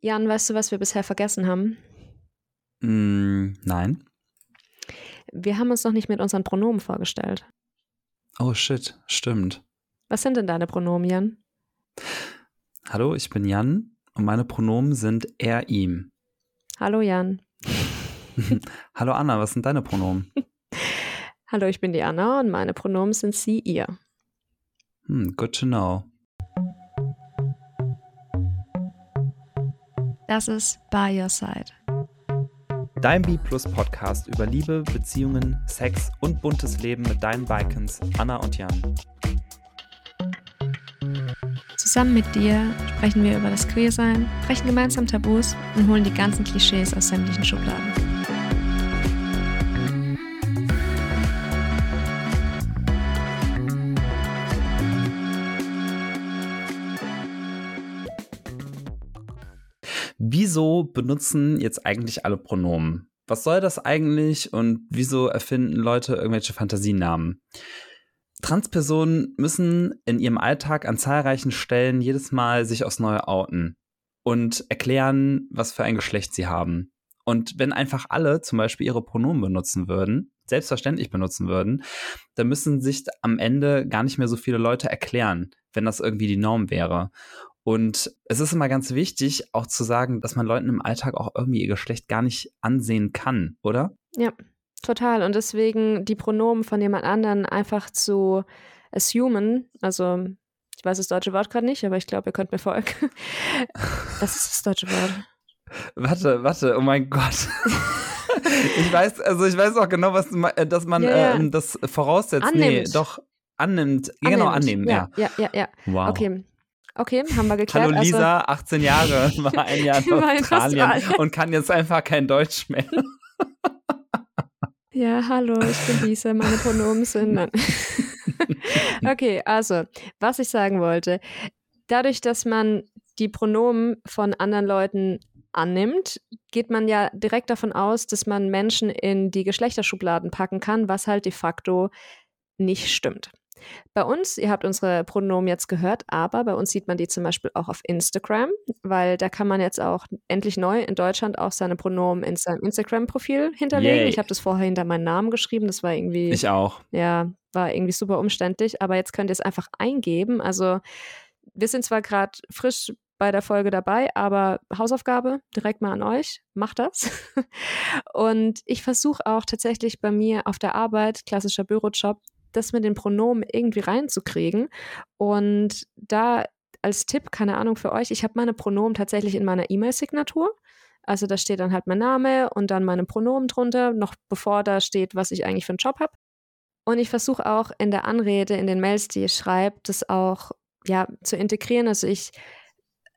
Jan, weißt du, was wir bisher vergessen haben? Mm, nein. Wir haben uns noch nicht mit unseren Pronomen vorgestellt. Oh shit, stimmt. Was sind denn deine Pronomen, Jan? Hallo, ich bin Jan und meine Pronomen sind er, ihm. Hallo, Jan. Hallo, Anna, was sind deine Pronomen? Hallo, ich bin die Anna und meine Pronomen sind sie, ihr. Hm, good to know. Das ist By Your Side. Dein B Plus Podcast über Liebe, Beziehungen, Sex und buntes Leben mit deinen Bikens Anna und Jan. Zusammen mit dir sprechen wir über das Queersein, brechen gemeinsam Tabus und holen die ganzen Klischees aus sämtlichen Schubladen. Wieso benutzen jetzt eigentlich alle Pronomen? Was soll das eigentlich und wieso erfinden Leute irgendwelche Fantasienamen? Transpersonen müssen in ihrem Alltag an zahlreichen Stellen jedes Mal sich aufs Neue outen und erklären, was für ein Geschlecht sie haben. Und wenn einfach alle zum Beispiel ihre Pronomen benutzen würden, selbstverständlich benutzen würden, dann müssen sich am Ende gar nicht mehr so viele Leute erklären, wenn das irgendwie die Norm wäre. Und es ist immer ganz wichtig, auch zu sagen, dass man Leuten im Alltag auch irgendwie ihr Geschlecht gar nicht ansehen kann, oder? Ja, total. Und deswegen die Pronomen von jemand anderen einfach zu assumen, also ich weiß das deutsche Wort gerade nicht, aber ich glaube, ihr könnt mir folgen. Was ist das deutsche Wort? Warte, warte, oh mein Gott. ich weiß, also ich weiß auch genau, was äh, dass man ja, ja. Äh, das voraussetzt. Annimmt. Nee, doch annimmt. annimmt. Genau, annehmen, ja. Ja, ja, ja. Wow. Okay. Okay, haben wir geklärt. Hallo Lisa, also, 18 Jahre, war ein Jahr in Australien und kann jetzt einfach kein Deutsch mehr. Ja, hallo, ich bin Lisa, meine Pronomen sind. Nein. okay, also, was ich sagen wollte, dadurch, dass man die Pronomen von anderen Leuten annimmt, geht man ja direkt davon aus, dass man Menschen in die Geschlechterschubladen packen kann, was halt de facto nicht stimmt. Bei uns, ihr habt unsere Pronomen jetzt gehört, aber bei uns sieht man die zum Beispiel auch auf Instagram, weil da kann man jetzt auch endlich neu in Deutschland auch seine Pronomen in seinem Instagram-Profil hinterlegen. Yay. Ich habe das vorher hinter meinen Namen geschrieben, das war irgendwie. Ich auch. Ja, war irgendwie super umständlich, aber jetzt könnt ihr es einfach eingeben. Also, wir sind zwar gerade frisch bei der Folge dabei, aber Hausaufgabe direkt mal an euch, macht das. Und ich versuche auch tatsächlich bei mir auf der Arbeit, klassischer Bürojob, das mit den Pronomen irgendwie reinzukriegen. Und da als Tipp, keine Ahnung für euch, ich habe meine Pronomen tatsächlich in meiner E-Mail-Signatur. Also da steht dann halt mein Name und dann meine Pronomen drunter, noch bevor da steht, was ich eigentlich für einen Job habe. Und ich versuche auch in der Anrede, in den Mails, die ich schreibe, das auch ja, zu integrieren. Also ich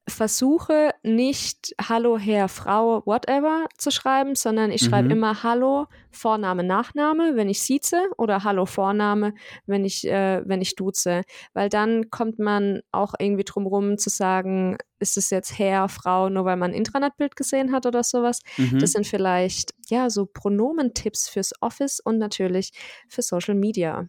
versuche nicht Hallo Herr, Frau, whatever zu schreiben, sondern ich schreibe mhm. immer Hallo Vorname, Nachname, wenn ich sieze oder Hallo Vorname, wenn ich, äh, wenn ich duze. Weil dann kommt man auch irgendwie drum rum zu sagen, ist es jetzt Herr, Frau, nur weil man ein Intranetbild gesehen hat oder sowas. Mhm. Das sind vielleicht ja so Pronomentipps fürs Office und natürlich für Social Media.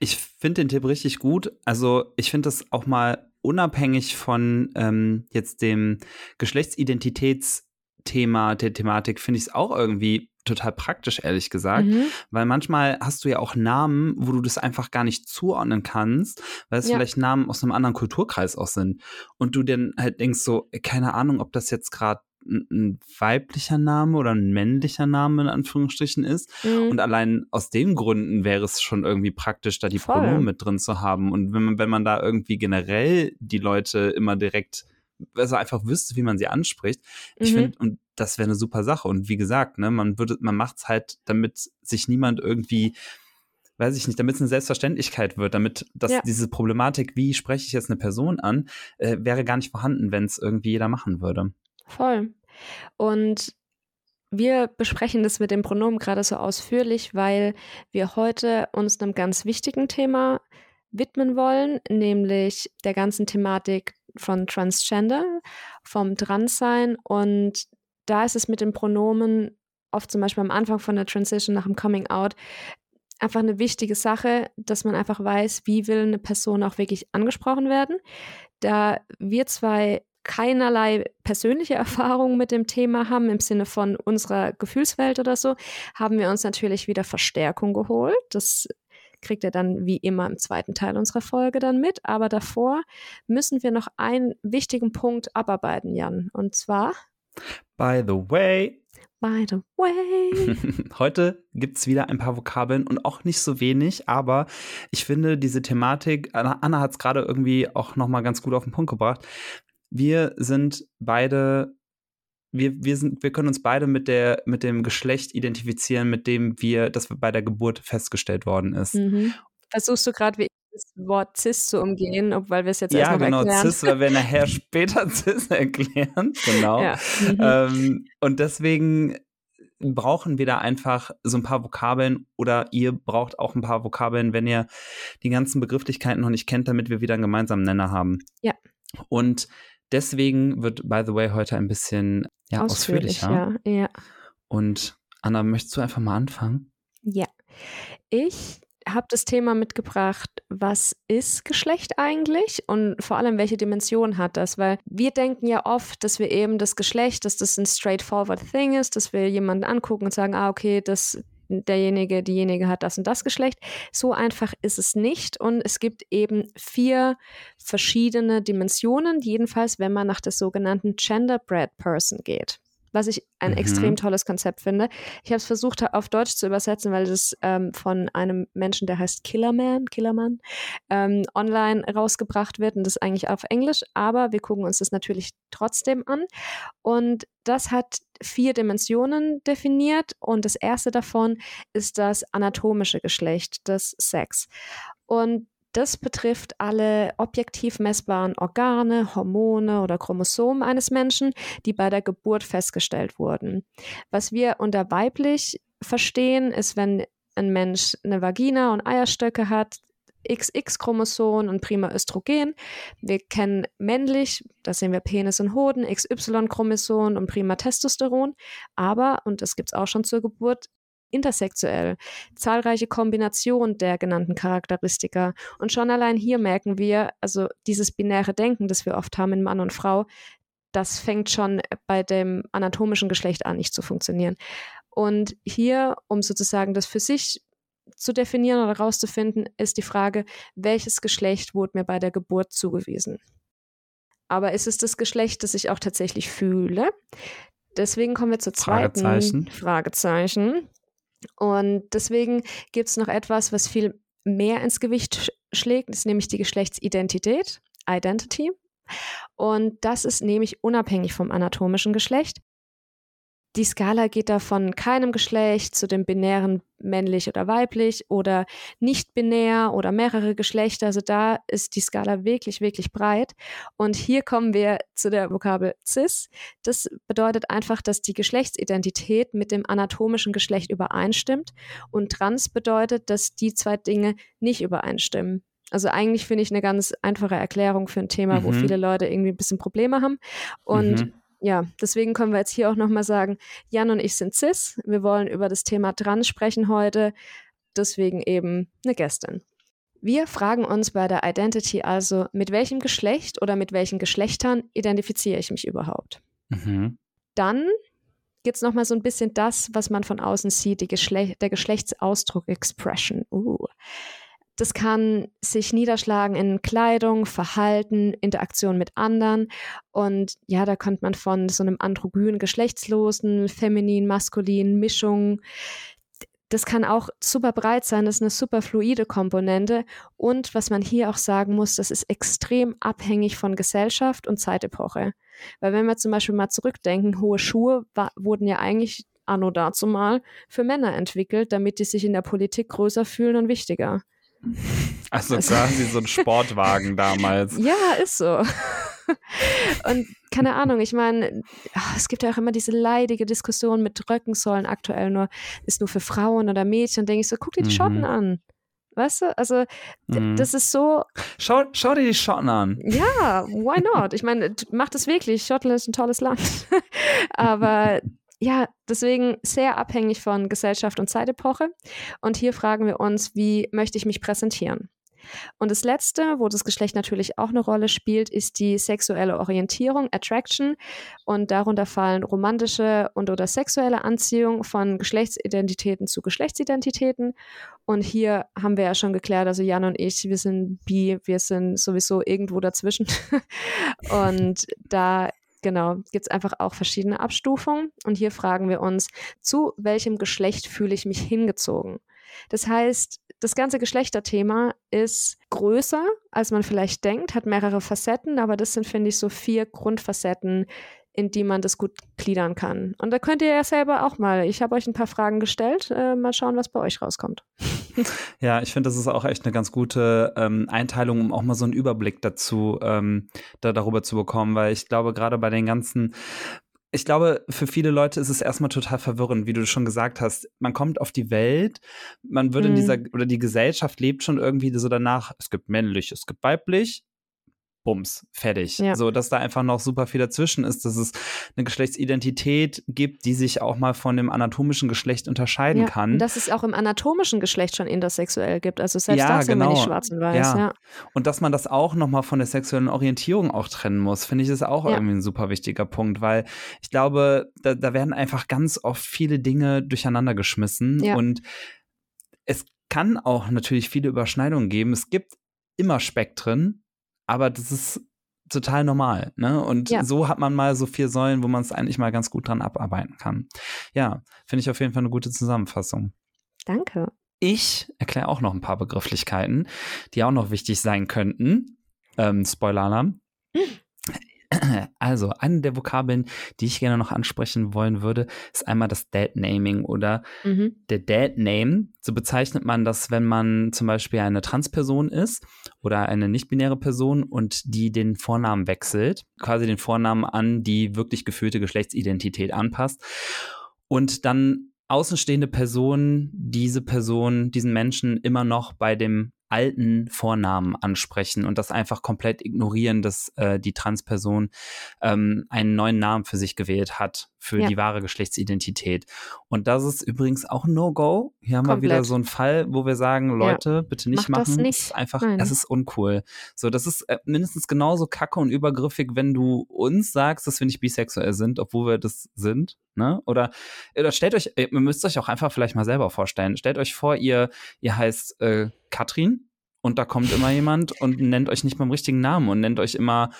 Ich finde den Tipp richtig gut. Also ich finde das auch mal unabhängig von ähm, jetzt dem Geschlechtsidentitätsthema, der Thematik, finde ich es auch irgendwie total praktisch, ehrlich gesagt. Mhm. Weil manchmal hast du ja auch Namen, wo du das einfach gar nicht zuordnen kannst, weil es ja. vielleicht Namen aus einem anderen Kulturkreis auch sind. Und du dann halt denkst so, keine Ahnung, ob das jetzt gerade ein weiblicher Name oder ein männlicher Name in Anführungsstrichen ist. Mhm. Und allein aus den Gründen wäre es schon irgendwie praktisch, da die Voll. Pronomen mit drin zu haben. Und wenn man, wenn man da irgendwie generell die Leute immer direkt, also einfach wüsste, wie man sie anspricht, mhm. ich finde, und das wäre eine super Sache. Und wie gesagt, ne, man würde, man macht es halt, damit sich niemand irgendwie weiß ich nicht, damit es eine Selbstverständlichkeit wird, damit das, ja. diese Problematik, wie spreche ich jetzt eine Person an, äh, wäre gar nicht vorhanden, wenn es irgendwie jeder machen würde. Voll. Und wir besprechen das mit dem Pronomen gerade so ausführlich, weil wir heute uns einem ganz wichtigen Thema widmen wollen, nämlich der ganzen Thematik von Transgender, vom Transsein. Und da ist es mit den Pronomen oft zum Beispiel am Anfang von der Transition nach dem Coming Out einfach eine wichtige Sache, dass man einfach weiß, wie will eine Person auch wirklich angesprochen werden. Da wir zwei keinerlei persönliche Erfahrung mit dem Thema haben, im Sinne von unserer Gefühlswelt oder so, haben wir uns natürlich wieder Verstärkung geholt. Das kriegt ihr dann wie immer im zweiten Teil unserer Folge dann mit. Aber davor müssen wir noch einen wichtigen Punkt abarbeiten, Jan. Und zwar. By the way. By the way. Heute gibt es wieder ein paar Vokabeln und auch nicht so wenig, aber ich finde diese Thematik, Anna, Anna hat es gerade irgendwie auch nochmal ganz gut auf den Punkt gebracht. Wir sind beide wir, wir, sind, wir können uns beide mit, der, mit dem Geschlecht identifizieren, mit dem wir, das bei der Geburt festgestellt worden ist. Mhm. Versuchst du gerade, wie das Wort cis zu umgehen, weil wir es jetzt ja, erstmal genau, erklären. cis, weil wir nachher später cis erklären. Genau. Ja. Mhm. Ähm, und deswegen brauchen wir da einfach so ein paar Vokabeln oder ihr braucht auch ein paar Vokabeln, wenn ihr die ganzen Begrifflichkeiten noch nicht kennt, damit wir wieder einen gemeinsamen Nenner haben. Ja. Und deswegen wird, by the way, heute ein bisschen ja, Ausführlich, ausführlicher. Ja, ja. Und Anna, möchtest du einfach mal anfangen? Ja. Ich habe das Thema mitgebracht, was ist Geschlecht eigentlich und vor allem, welche Dimension hat das? Weil wir denken ja oft, dass wir eben das Geschlecht, dass das ein straightforward Thing ist, dass wir jemanden angucken und sagen, ah, okay, das, derjenige, diejenige hat das und das Geschlecht. So einfach ist es nicht. Und es gibt eben vier verschiedene Dimensionen, jedenfalls, wenn man nach der sogenannten Genderbread Person geht was ich ein mhm. extrem tolles Konzept finde. Ich habe es versucht auf Deutsch zu übersetzen, weil es ähm, von einem Menschen, der heißt Killerman, Killerman, ähm, online rausgebracht wird und das eigentlich auf Englisch. Aber wir gucken uns das natürlich trotzdem an. Und das hat vier Dimensionen definiert und das erste davon ist das anatomische Geschlecht, das Sex. Und das betrifft alle objektiv messbaren Organe, Hormone oder Chromosomen eines Menschen, die bei der Geburt festgestellt wurden. Was wir unter weiblich verstehen, ist, wenn ein Mensch eine Vagina und Eierstöcke hat, XX-Chromosom und prima Östrogen. Wir kennen männlich, da sehen wir Penis und Hoden, XY-Chromosom und prima Testosteron. Aber, und das gibt es auch schon zur Geburt, intersexuell, zahlreiche Kombinationen der genannten Charakteristika. Und schon allein hier merken wir, also dieses binäre Denken, das wir oft haben in Mann und Frau, das fängt schon bei dem anatomischen Geschlecht an, nicht zu funktionieren. Und hier, um sozusagen das für sich zu definieren oder herauszufinden, ist die Frage, welches Geschlecht wurde mir bei der Geburt zugewiesen? Aber ist es das Geschlecht, das ich auch tatsächlich fühle? Deswegen kommen wir zur zweiten Fragezeichen. Fragezeichen. Und deswegen gibt es noch etwas, was viel mehr ins Gewicht schlägt, ist nämlich die Geschlechtsidentität, Identity. Und das ist nämlich unabhängig vom anatomischen Geschlecht. Die Skala geht da von keinem Geschlecht zu dem binären männlich oder weiblich oder nicht binär oder mehrere Geschlechter. Also da ist die Skala wirklich, wirklich breit. Und hier kommen wir zu der Vokabel cis. Das bedeutet einfach, dass die Geschlechtsidentität mit dem anatomischen Geschlecht übereinstimmt. Und trans bedeutet, dass die zwei Dinge nicht übereinstimmen. Also eigentlich finde ich eine ganz einfache Erklärung für ein Thema, mhm. wo viele Leute irgendwie ein bisschen Probleme haben. Und mhm ja, deswegen können wir jetzt hier auch nochmal sagen, Jan und ich sind cis. Wir wollen über das Thema Trans sprechen heute. Deswegen eben eine Gästin. Wir fragen uns bei der Identity also, mit welchem Geschlecht oder mit welchen Geschlechtern identifiziere ich mich überhaupt? Mhm. Dann gibt es nochmal so ein bisschen das, was man von außen sieht, Geschle der Geschlechtsausdruck Expression. Uh. Das kann sich niederschlagen in Kleidung, Verhalten, Interaktion mit anderen. Und ja, da kommt man von so einem androgynen, geschlechtslosen, feminin, maskulin Mischung. Das kann auch super breit sein, das ist eine super fluide Komponente. Und was man hier auch sagen muss, das ist extrem abhängig von Gesellschaft und Zeitepoche. Weil wenn wir zum Beispiel mal zurückdenken, hohe Schuhe wurden ja eigentlich anno dazu mal für Männer entwickelt, damit die sich in der Politik größer fühlen und wichtiger. Also quasi so ein Sportwagen damals. Ja, ist so. Und keine Ahnung, ich meine, ah, es gibt ja auch immer diese leidige Diskussion mit Röcken sollen aktuell nur, ist nur für Frauen oder Mädchen. Denke ich so, guck dir die mhm. Schotten an. Weißt du? Also, mhm. das ist so. Schau, schau dir die Schotten an. Ja, why not? Ich meine, mach das wirklich. Schottland ist ein tolles Land. Aber ja, deswegen sehr abhängig von Gesellschaft und Zeitepoche. Und hier fragen wir uns, wie möchte ich mich präsentieren? Und das letzte, wo das Geschlecht natürlich auch eine Rolle spielt, ist die sexuelle Orientierung, Attraction. Und darunter fallen romantische und oder sexuelle Anziehung von Geschlechtsidentitäten zu Geschlechtsidentitäten. Und hier haben wir ja schon geklärt, also Jan und ich, wir sind bi, wir sind sowieso irgendwo dazwischen. und da Genau, gibt es einfach auch verschiedene Abstufungen. Und hier fragen wir uns, zu welchem Geschlecht fühle ich mich hingezogen? Das heißt, das ganze Geschlechterthema ist größer, als man vielleicht denkt, hat mehrere Facetten, aber das sind, finde ich, so vier Grundfacetten, in die man das gut gliedern kann. Und da könnt ihr ja selber auch mal, ich habe euch ein paar Fragen gestellt, äh, mal schauen, was bei euch rauskommt. Ja, ich finde, das ist auch echt eine ganz gute ähm, Einteilung, um auch mal so einen Überblick dazu ähm, da, darüber zu bekommen, weil ich glaube, gerade bei den ganzen ich glaube, für viele Leute ist es erstmal total verwirrend, wie du schon gesagt hast. Man kommt auf die Welt, man würde mhm. in dieser, oder die Gesellschaft lebt schon irgendwie so danach, es gibt männlich, es gibt weiblich, Bums, fertig. Ja. So, dass da einfach noch super viel dazwischen ist, dass es eine Geschlechtsidentität gibt, die sich auch mal von dem anatomischen Geschlecht unterscheiden ja, kann. Und dass es auch im anatomischen Geschlecht schon intersexuell gibt. Also selbst ja, da sind genau. wir nicht schwarz und weiß. Ja. ja. Und dass man das auch nochmal von der sexuellen Orientierung auch trennen muss, finde ich, ist auch irgendwie ein super wichtiger Punkt, weil ich glaube, da, da werden einfach ganz oft viele Dinge durcheinander geschmissen und es kann auch natürlich viele Überschneidungen geben. Es gibt immer Spektren, aber das ist total normal. Ne? Und ja. so hat man mal so vier Säulen, wo man es eigentlich mal ganz gut dran abarbeiten kann. Ja, finde ich auf jeden Fall eine gute Zusammenfassung. Danke. Ich erkläre auch noch ein paar Begrifflichkeiten, die auch noch wichtig sein könnten. Ähm, Spoiler-Alarm. Also, eine der Vokabeln, die ich gerne noch ansprechen wollen würde, ist einmal das Dad-Naming oder mhm. der Dad-Name. So bezeichnet man das, wenn man zum Beispiel eine Transperson ist oder eine nicht-binäre Person und die den Vornamen wechselt, quasi den Vornamen an die wirklich gefühlte Geschlechtsidentität anpasst und dann außenstehende Personen diese Person, diesen Menschen immer noch bei dem alten Vornamen ansprechen und das einfach komplett ignorieren, dass äh, die Transperson ähm, einen neuen Namen für sich gewählt hat, für ja. die wahre Geschlechtsidentität. Und das ist übrigens auch ein No-Go. Hier haben komplett. wir wieder so einen Fall, wo wir sagen, Leute, ja. bitte nicht Mach machen. Das nicht. ist einfach, Nein. es ist uncool. So, das ist äh, mindestens genauso kacke und übergriffig, wenn du uns sagst, dass wir nicht bisexuell sind, obwohl wir das sind. Ne? Oder, oder stellt euch, ihr müsst euch auch einfach vielleicht mal selber vorstellen. Stellt euch vor, ihr, ihr heißt äh, Katrin und da kommt immer jemand und nennt euch nicht beim richtigen Namen und nennt euch immer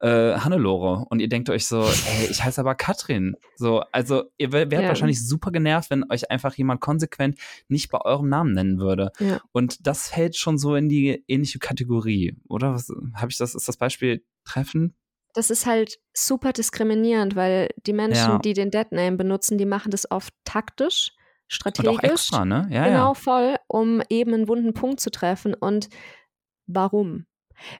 äh, Hannelore und ihr denkt euch so, ey, ich heiße aber Katrin. So, also ihr wärt ja. wahrscheinlich super genervt, wenn euch einfach jemand konsequent nicht bei eurem Namen nennen würde. Ja. Und das fällt schon so in die ähnliche Kategorie, oder? Habe ich das? Ist das Beispiel treffend? Das ist halt super diskriminierend, weil die Menschen, ja. die den Deadname benutzen, die machen das oft taktisch strategisch. Und auch extra, ne? Ja, genau, ja. voll, um eben einen wunden Punkt zu treffen. Und warum?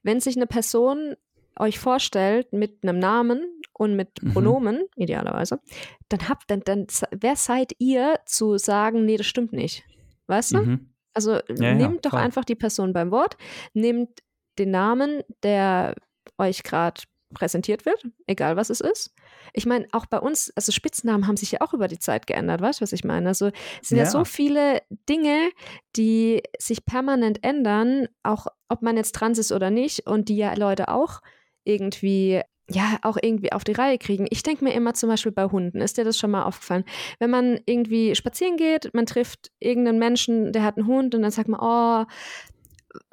Wenn sich eine Person euch vorstellt mit einem Namen und mit mhm. Pronomen, idealerweise, dann habt dann, dann, wer seid ihr zu sagen, nee, das stimmt nicht? Weißt du? Mhm. Also ja, nehmt doch einfach die Person beim Wort, nehmt den Namen, der euch gerade präsentiert wird, egal was es ist. Ich meine, auch bei uns, also Spitznamen haben sich ja auch über die Zeit geändert, weißt du, was ich meine? Also es sind ja. ja so viele Dinge, die sich permanent ändern, auch ob man jetzt trans ist oder nicht und die ja Leute auch irgendwie ja, auch irgendwie auf die Reihe kriegen. Ich denke mir immer zum Beispiel bei Hunden, ist dir das schon mal aufgefallen? Wenn man irgendwie spazieren geht, man trifft irgendeinen Menschen, der hat einen Hund und dann sagt man, oh,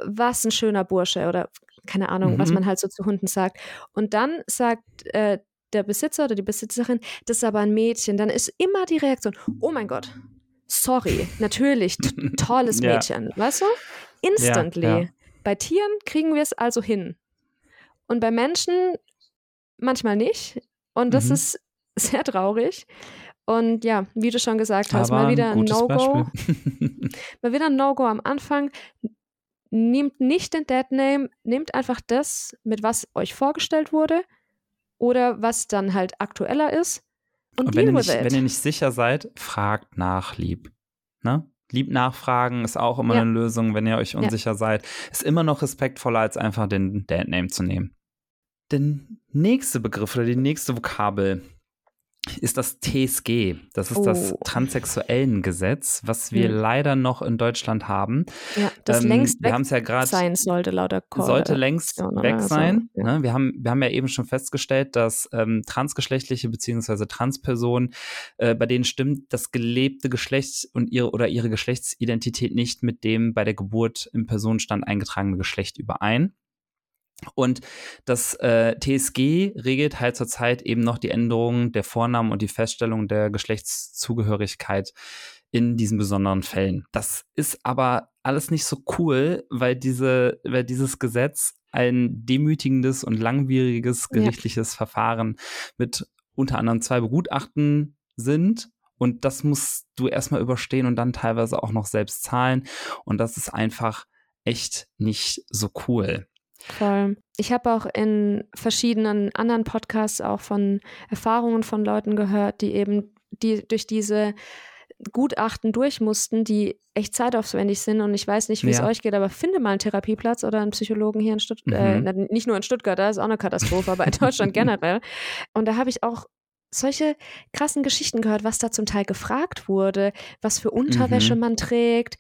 was ein schöner Bursche oder keine Ahnung, mhm. was man halt so zu Hunden sagt. Und dann sagt äh, der Besitzer oder die Besitzerin, das ist aber ein Mädchen, dann ist immer die Reaktion, oh mein Gott, sorry, natürlich, tolles Mädchen, ja. weißt du? Instantly. Ja, ja. Bei Tieren kriegen wir es also hin. Und bei Menschen manchmal nicht. Und das mhm. ist sehr traurig. Und ja, wie du schon gesagt hast, Aber mal wieder ein No-Go. mal wieder ein No-Go am Anfang nehmt nicht den Deadname, nehmt einfach das, mit was euch vorgestellt wurde oder was dann halt aktueller ist. Und, und wenn, ihr nicht, wenn ihr nicht sicher seid, fragt nach, lieb. Ne? Lieb nachfragen ist auch immer ja. eine Lösung, wenn ihr euch unsicher ja. seid. Ist immer noch respektvoller, als einfach den Deadname zu nehmen. Der nächste Begriff oder die nächste Vokabel ist das TSG. Das ist oh. das Transsexuellengesetz, was wir hm. leider noch in Deutschland haben. Ja, das ähm, längst weg ja sein sollte, lauter Code Sollte längst weg sein. So. Ja. Ne? Wir, haben, wir haben ja eben schon festgestellt, dass ähm, transgeschlechtliche bzw. Transpersonen, äh, bei denen stimmt das gelebte Geschlecht und ihre oder ihre Geschlechtsidentität nicht mit dem bei der Geburt im Personenstand eingetragenen Geschlecht überein. Und das äh, TSG regelt halt zurzeit eben noch die Änderung der Vornamen und die Feststellung der Geschlechtszugehörigkeit in diesen besonderen Fällen. Das ist aber alles nicht so cool, weil diese, weil dieses Gesetz ein demütigendes und langwieriges gerichtliches ja. Verfahren mit unter anderem zwei Begutachten sind. Und das musst du erstmal überstehen und dann teilweise auch noch selbst zahlen. Und das ist einfach echt nicht so cool. Voll. Ich habe auch in verschiedenen anderen Podcasts auch von Erfahrungen von Leuten gehört, die eben die durch diese Gutachten durch mussten, die echt zeitaufwendig sind. Und ich weiß nicht, wie ja. es euch geht, aber finde mal einen Therapieplatz oder einen Psychologen hier in Stuttgart. Mhm. Äh, nicht nur in Stuttgart, da ist auch eine Katastrophe, aber in Deutschland generell. Und da habe ich auch solche krassen Geschichten gehört, was da zum Teil gefragt wurde, was für Unterwäsche mhm. man trägt,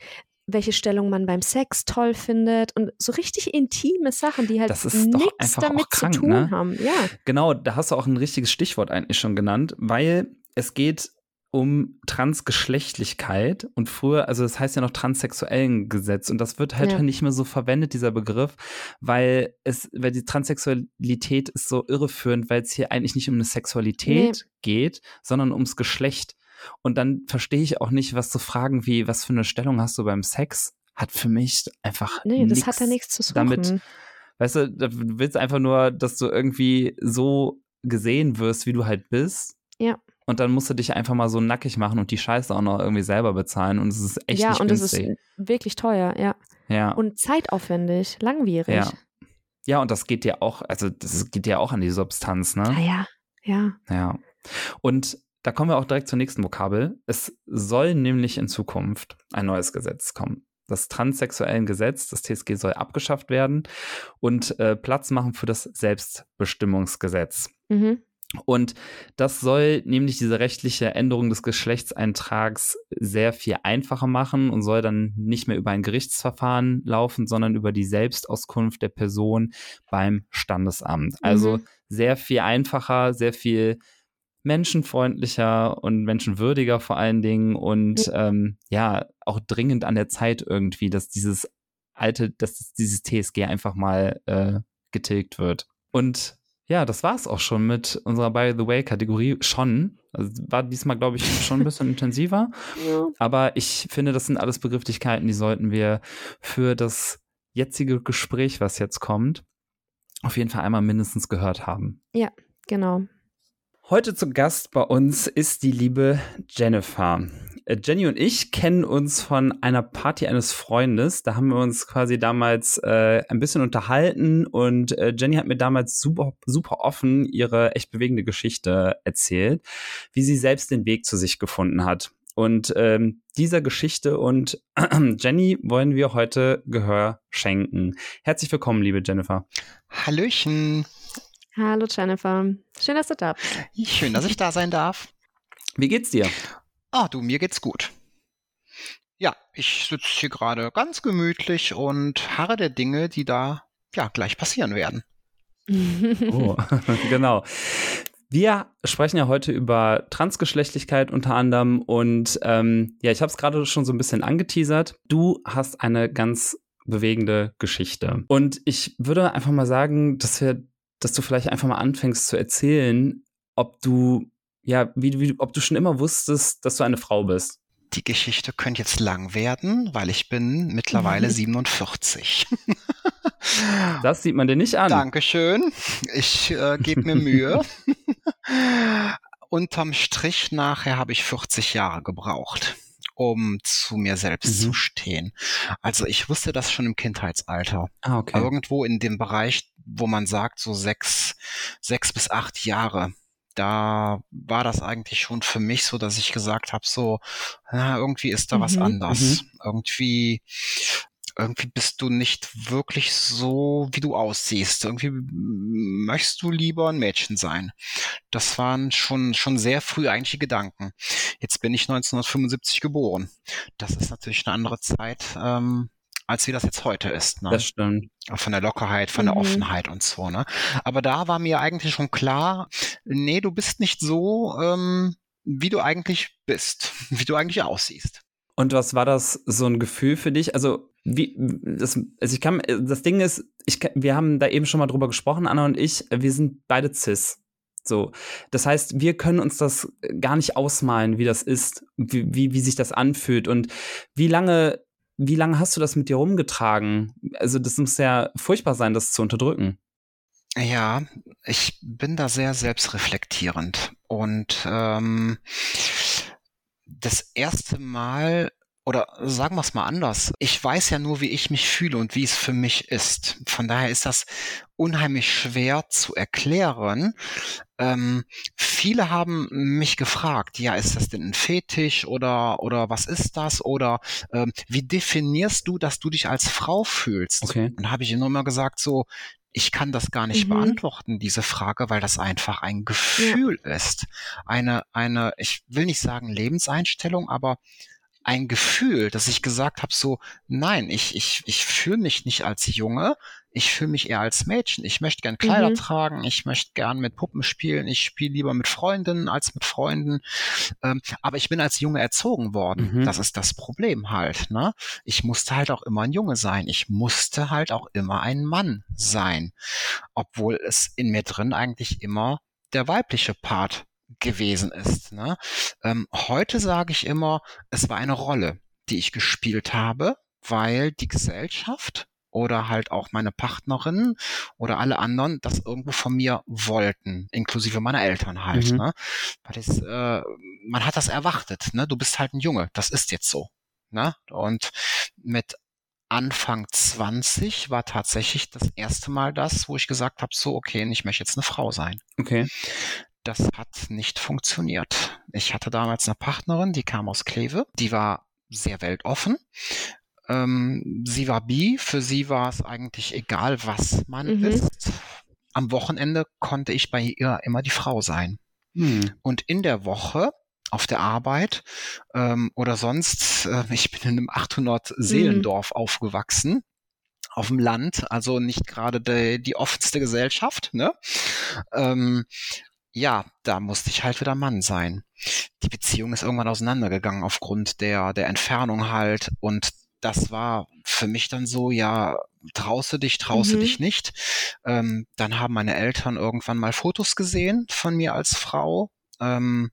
welche Stellung man beim Sex toll findet und so richtig intime Sachen, die halt nichts damit krank, zu tun ne? haben. Ja. Genau, da hast du auch ein richtiges Stichwort eigentlich schon genannt, weil es geht um Transgeschlechtlichkeit und früher, also das heißt ja noch transsexuellen Gesetz und das wird halt ja. nicht mehr so verwendet, dieser Begriff, weil es, weil die Transsexualität ist so irreführend, weil es hier eigentlich nicht um eine Sexualität nee. geht, sondern ums Geschlecht. Und dann verstehe ich auch nicht, was zu fragen wie, was für eine Stellung hast du beim Sex? Hat für mich einfach. Nee, das hat ja nichts zu suchen. Damit, weißt du, du willst einfach nur, dass du irgendwie so gesehen wirst, wie du halt bist. Ja. Und dann musst du dich einfach mal so nackig machen und die Scheiße auch noch irgendwie selber bezahlen. Und es ist echt ja, nicht und es ist wirklich teuer, ja. Ja. Und zeitaufwendig, langwierig. Ja. Ja, und das geht ja auch, also das geht ja auch an die Substanz, ne? Ah, ja, ja. Ja. Und da kommen wir auch direkt zur nächsten Vokabel. Es soll nämlich in Zukunft ein neues Gesetz kommen. Das transsexuellen Gesetz, das TSG, soll abgeschafft werden und äh, Platz machen für das Selbstbestimmungsgesetz. Mhm. Und das soll nämlich diese rechtliche Änderung des Geschlechtseintrags sehr viel einfacher machen und soll dann nicht mehr über ein Gerichtsverfahren laufen, sondern über die Selbstauskunft der Person beim Standesamt. Also mhm. sehr viel einfacher, sehr viel menschenfreundlicher und menschenwürdiger vor allen Dingen und ja. Ähm, ja, auch dringend an der Zeit irgendwie, dass dieses alte, dass dieses TSG einfach mal äh, getilgt wird. Und ja, das war es auch schon mit unserer By the Way-Kategorie. Schon. Also war diesmal, glaube ich, schon ein bisschen intensiver. Ja. Aber ich finde, das sind alles Begrifflichkeiten, die sollten wir für das jetzige Gespräch, was jetzt kommt, auf jeden Fall einmal mindestens gehört haben. Ja, genau. Heute zu Gast bei uns ist die liebe Jennifer. Äh, Jenny und ich kennen uns von einer Party eines Freundes. Da haben wir uns quasi damals äh, ein bisschen unterhalten und äh, Jenny hat mir damals super, super offen ihre echt bewegende Geschichte erzählt, wie sie selbst den Weg zu sich gefunden hat. Und ähm, dieser Geschichte und Jenny wollen wir heute Gehör schenken. Herzlich willkommen, liebe Jennifer. Hallöchen. Hallo Jennifer. Schön, dass du da bist. Schön, dass ich da sein darf. Wie geht's dir? Ah, du, mir geht's gut. Ja, ich sitze hier gerade ganz gemütlich und harre der Dinge, die da ja gleich passieren werden. oh, genau. Wir sprechen ja heute über Transgeschlechtlichkeit unter anderem und ähm, ja, ich habe es gerade schon so ein bisschen angeteasert. Du hast eine ganz bewegende Geschichte. Und ich würde einfach mal sagen, dass wir dass du vielleicht einfach mal anfängst zu erzählen, ob du, ja, wie, wie, ob du schon immer wusstest, dass du eine Frau bist. Die Geschichte könnte jetzt lang werden, weil ich bin mittlerweile 47. Das sieht man dir nicht an. Dankeschön. Ich äh, gebe mir Mühe. Unterm Strich nachher habe ich 40 Jahre gebraucht um zu mir selbst mhm. zu stehen. Also ich wusste das schon im Kindheitsalter. Ah, okay. Irgendwo in dem Bereich, wo man sagt, so sechs, sechs bis acht Jahre. Da war das eigentlich schon für mich so, dass ich gesagt habe, so, na, irgendwie ist da mhm. was anders. Mhm. Irgendwie irgendwie bist du nicht wirklich so, wie du aussiehst. Irgendwie möchtest du lieber ein Mädchen sein. Das waren schon, schon sehr früh eigentlich die Gedanken. Jetzt bin ich 1975 geboren. Das ist natürlich eine andere Zeit, ähm, als wie das jetzt heute ist. Ne? Das stimmt. Von der Lockerheit, von mhm. der Offenheit und so. Ne? Aber da war mir eigentlich schon klar, nee, du bist nicht so, ähm, wie du eigentlich bist, wie du eigentlich aussiehst. Und was war das so ein Gefühl für dich? Also wie das, also ich kann, das Ding ist, ich, wir haben da eben schon mal drüber gesprochen, Anna und ich, wir sind beide cis. So, das heißt, wir können uns das gar nicht ausmalen, wie das ist, wie, wie, wie sich das anfühlt und wie lange, wie lange hast du das mit dir rumgetragen? Also, das muss ja furchtbar sein, das zu unterdrücken. Ja, ich bin da sehr selbstreflektierend und ähm, das erste Mal oder sagen wir es mal anders. Ich weiß ja nur, wie ich mich fühle und wie es für mich ist. Von daher ist das unheimlich schwer zu erklären. Ähm, viele haben mich gefragt, ja, ist das denn ein Fetisch oder, oder was ist das? Oder ähm, wie definierst du, dass du dich als Frau fühlst? Okay. Und habe ich ihnen immer gesagt, so, ich kann das gar nicht mhm. beantworten, diese Frage, weil das einfach ein Gefühl ja. ist. Eine, eine, ich will nicht sagen Lebenseinstellung, aber ein Gefühl, dass ich gesagt habe, so, nein, ich, ich, ich fühle mich nicht als Junge, ich fühle mich eher als Mädchen. Ich möchte gern Kleider mhm. tragen, ich möchte gern mit Puppen spielen, ich spiele lieber mit Freundinnen als mit Freunden. Ähm, aber ich bin als Junge erzogen worden. Mhm. Das ist das Problem halt. Ne? Ich musste halt auch immer ein Junge sein. Ich musste halt auch immer ein Mann sein. Obwohl es in mir drin eigentlich immer der weibliche Part gewesen ist. Ne? Ähm, heute sage ich immer, es war eine Rolle, die ich gespielt habe, weil die Gesellschaft oder halt auch meine Partnerin oder alle anderen das irgendwo von mir wollten, inklusive meiner Eltern halt. Mhm. Ne? Weil das, äh, man hat das erwartet, ne? Du bist halt ein Junge, das ist jetzt so. Ne? Und mit Anfang 20 war tatsächlich das erste Mal das, wo ich gesagt habe, so, okay, ich möchte jetzt eine Frau sein. Okay. Das hat nicht funktioniert. Ich hatte damals eine Partnerin, die kam aus Kleve, die war sehr weltoffen. Ähm, sie war bi, für sie war es eigentlich egal, was man mhm. ist. Am Wochenende konnte ich bei ihr immer die Frau sein. Mhm. Und in der Woche auf der Arbeit ähm, oder sonst, äh, ich bin in einem 800 Seelendorf mhm. aufgewachsen auf dem Land, also nicht gerade die, die offenste Gesellschaft. Ne? Ähm, ja, da musste ich halt wieder Mann sein. Die Beziehung ist irgendwann auseinandergegangen aufgrund der, der Entfernung halt und das war für mich dann so, ja, traust du dich, traust mhm. dich nicht. Ähm, dann haben meine Eltern irgendwann mal Fotos gesehen von mir als Frau. Ähm,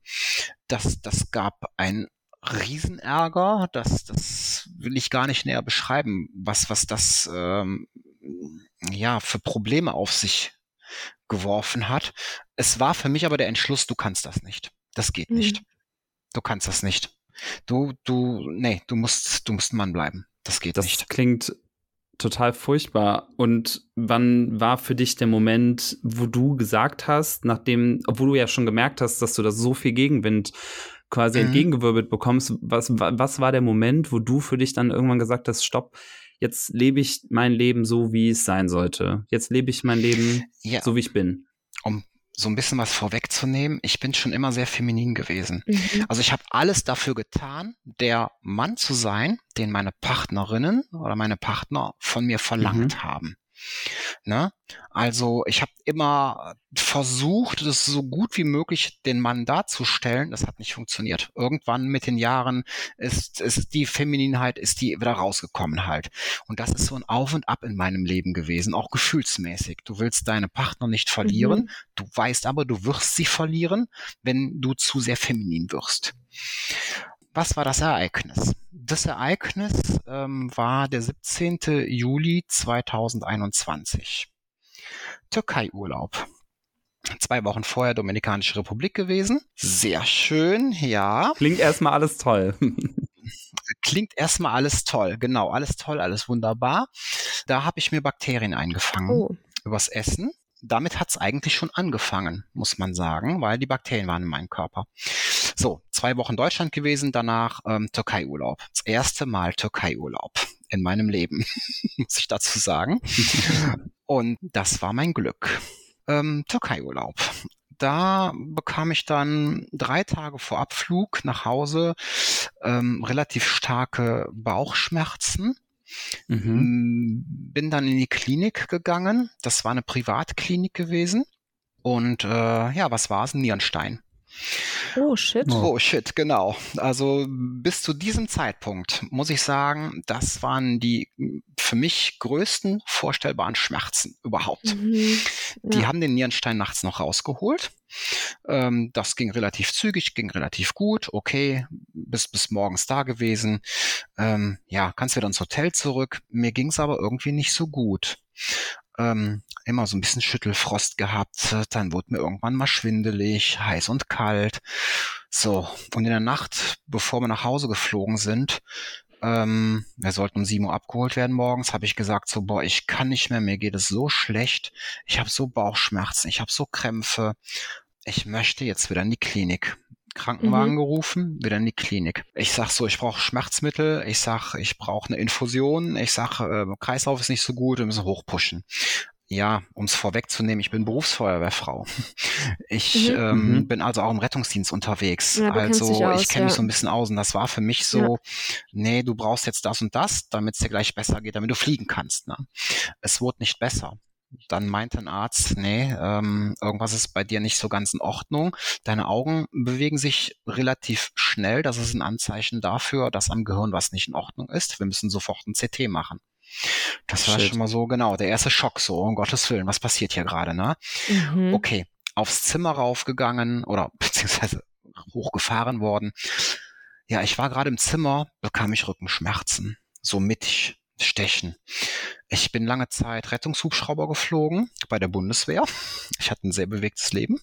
das, das gab ein Riesenärger. Das, das will ich gar nicht näher beschreiben, was, was das ähm, ja für Probleme auf sich geworfen hat. Es war für mich aber der Entschluss, du kannst das nicht. Das geht mhm. nicht. Du kannst das nicht. Du, du, nee, du musst, du musst ein Mann bleiben. Das geht das nicht. Das klingt total furchtbar. Und wann war für dich der Moment, wo du gesagt hast, nachdem, obwohl du ja schon gemerkt hast, dass du da so viel Gegenwind quasi mhm. entgegengewirbelt bekommst, was, was war der Moment, wo du für dich dann irgendwann gesagt hast, stopp, jetzt lebe ich mein Leben so, wie es sein sollte. Jetzt lebe ich mein Leben ja. so, wie ich bin. Um so ein bisschen was vorwegzunehmen, ich bin schon immer sehr feminin gewesen. Mhm. Also ich habe alles dafür getan, der Mann zu sein, den meine Partnerinnen oder meine Partner von mir verlangt mhm. haben. Ne? Also ich habe immer versucht, das so gut wie möglich den Mann darzustellen. Das hat nicht funktioniert. Irgendwann mit den Jahren ist, ist die Femininheit ist die wieder rausgekommen halt. Und das ist so ein Auf und Ab in meinem Leben gewesen, auch gefühlsmäßig. Du willst deine Partner nicht verlieren. Mhm. Du weißt aber, du wirst sie verlieren, wenn du zu sehr feminin wirst. Was war das Ereignis? Das Ereignis ähm, war der 17. Juli 2021. Türkei-Urlaub. Zwei Wochen vorher Dominikanische Republik gewesen. Sehr schön, ja. Klingt erstmal alles toll. Klingt erstmal alles toll, genau, alles toll, alles wunderbar. Da habe ich mir Bakterien eingefangen oh. übers Essen damit hat es eigentlich schon angefangen, muss man sagen, weil die Bakterien waren in meinem Körper. So, zwei Wochen Deutschland gewesen, danach ähm, Türkei-Urlaub. Das erste Mal Türkei-Urlaub in meinem Leben, muss ich dazu sagen. Und das war mein Glück. Ähm, Türkei-Urlaub. da bekam ich dann drei Tage vor Abflug nach Hause ähm, relativ starke Bauchschmerzen. Mhm. Mm, bin dann in die Klinik gegangen. Das war eine Privatklinik gewesen. Und äh, ja, was war es? Ein Nierenstein. Oh shit. Oh shit, genau. Also bis zu diesem Zeitpunkt muss ich sagen, das waren die für mich größten vorstellbaren Schmerzen überhaupt. Mhm. Ja. Die haben den Nierenstein nachts noch rausgeholt. Ähm, das ging relativ zügig, ging relativ gut. Okay, bis bis morgens da gewesen. Ähm, ja, kannst wieder ins Hotel zurück. Mir ging es aber irgendwie nicht so gut ähm, immer so ein bisschen Schüttelfrost gehabt. Dann wurde mir irgendwann mal schwindelig, heiß und kalt. So, und in der Nacht, bevor wir nach Hause geflogen sind, ähm, wir sollten um 7 Uhr abgeholt werden morgens, habe ich gesagt, so, boah, ich kann nicht mehr, mir geht es so schlecht, ich habe so Bauchschmerzen, ich habe so Krämpfe, ich möchte jetzt wieder in die Klinik. Krankenwagen mhm. gerufen, wieder in die Klinik. Ich sag so, ich brauche Schmerzmittel, ich sag, ich brauche eine Infusion, ich sag, äh, Kreislauf ist nicht so gut, wir müssen hochpushen. Ja, um es vorwegzunehmen, ich bin Berufsfeuerwehrfrau. Ich mhm. ähm, mhm. bin also auch im Rettungsdienst unterwegs. Ja, also aus, ich kenne ja. mich so ein bisschen aus und das war für mich so, ja. nee, du brauchst jetzt das und das, damit es dir gleich besser geht, damit du fliegen kannst. Ne? Es wurde nicht besser. Dann meinte ein Arzt, nee, ähm, irgendwas ist bei dir nicht so ganz in Ordnung. Deine Augen bewegen sich relativ schnell. Das ist ein Anzeichen dafür, dass am Gehirn was nicht in Ordnung ist. Wir müssen sofort ein CT machen. Das war Shit. schon mal so, genau, der erste Schock so, um Gottes Willen, was passiert hier gerade, ne? Mhm. Okay, aufs Zimmer raufgegangen oder beziehungsweise hochgefahren worden. Ja, ich war gerade im Zimmer, bekam ich Rückenschmerzen, so mittig, Stechen. Ich bin lange Zeit Rettungshubschrauber geflogen bei der Bundeswehr. Ich hatte ein sehr bewegtes Leben.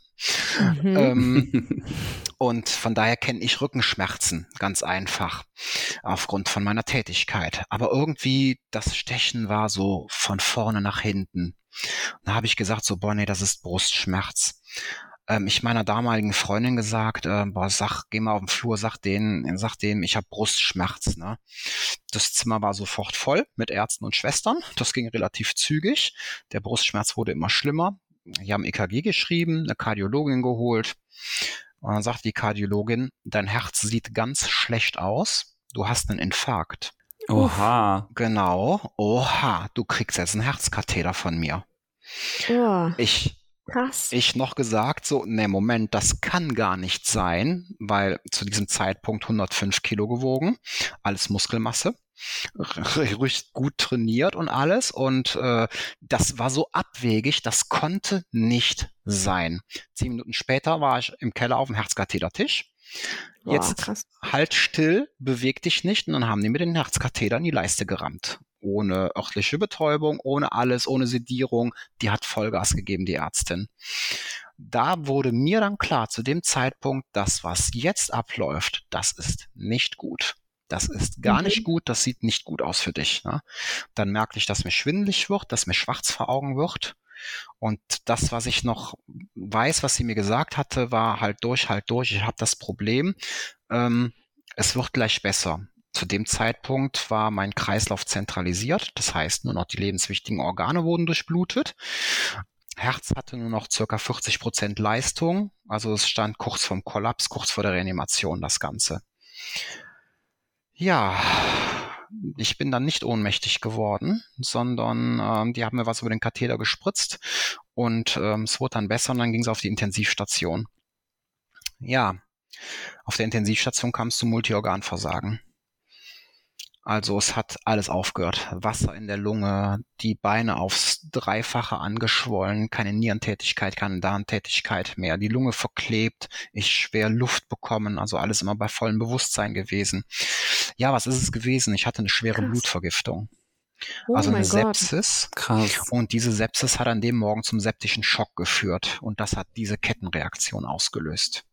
Mhm. Ähm, und von daher kenne ich Rückenschmerzen ganz einfach aufgrund von meiner Tätigkeit. Aber irgendwie das Stechen war so von vorne nach hinten. Da habe ich gesagt, so, boah, nee, das ist Brustschmerz ähm, ich meiner damaligen Freundin gesagt, äh, boah, sag, geh mal auf den Flur, sag denen, sag denen, ich habe Brustschmerz. Ne? Das Zimmer war sofort voll mit Ärzten und Schwestern. Das ging relativ zügig. Der Brustschmerz wurde immer schlimmer. Die haben EKG geschrieben, eine Kardiologin geholt. Und dann sagt die Kardiologin, dein Herz sieht ganz schlecht aus. Du hast einen Infarkt. Oha. Genau. Oha. Du kriegst jetzt einen Herzkatheter von mir. Ja. Ich Krass. Ich noch gesagt, so, ne, Moment, das kann gar nicht sein, weil zu diesem Zeitpunkt 105 Kilo gewogen, alles Muskelmasse, richtig gut trainiert und alles und äh, das war so abwegig, das konnte nicht sein. Zehn Minuten später war ich im Keller auf dem Herzkathetertisch. Jetzt Boah, halt still, beweg dich nicht und dann haben die mir den Herzkatheter in die Leiste gerammt ohne örtliche Betäubung, ohne alles, ohne Sedierung. Die hat Vollgas gegeben, die Ärztin. Da wurde mir dann klar zu dem Zeitpunkt, das, was jetzt abläuft, das ist nicht gut. Das ist gar mhm. nicht gut, das sieht nicht gut aus für dich. Ne? Dann merkte ich, dass mir schwindelig wird, dass mir schwarz vor Augen wird. Und das, was ich noch weiß, was sie mir gesagt hatte, war halt durch, halt durch. Ich habe das Problem. Ähm, es wird gleich besser. Zu dem Zeitpunkt war mein Kreislauf zentralisiert, das heißt nur noch die lebenswichtigen Organe wurden durchblutet. Herz hatte nur noch circa 40 Prozent Leistung, also es stand kurz vorm Kollaps, kurz vor der Reanimation das Ganze. Ja, ich bin dann nicht ohnmächtig geworden, sondern ähm, die haben mir was über den Katheter gespritzt und ähm, es wurde dann besser und dann ging es auf die Intensivstation. Ja, auf der Intensivstation kam es zu Multiorganversagen. Also es hat alles aufgehört. Wasser in der Lunge, die Beine aufs Dreifache angeschwollen, keine Nierentätigkeit, keine Darmtätigkeit mehr, die Lunge verklebt, ich schwer Luft bekommen, also alles immer bei vollem Bewusstsein gewesen. Ja, was ist es gewesen? Ich hatte eine schwere Krass. Blutvergiftung. Oh also eine Sepsis. Krass. Und diese Sepsis hat an dem Morgen zum septischen Schock geführt und das hat diese Kettenreaktion ausgelöst.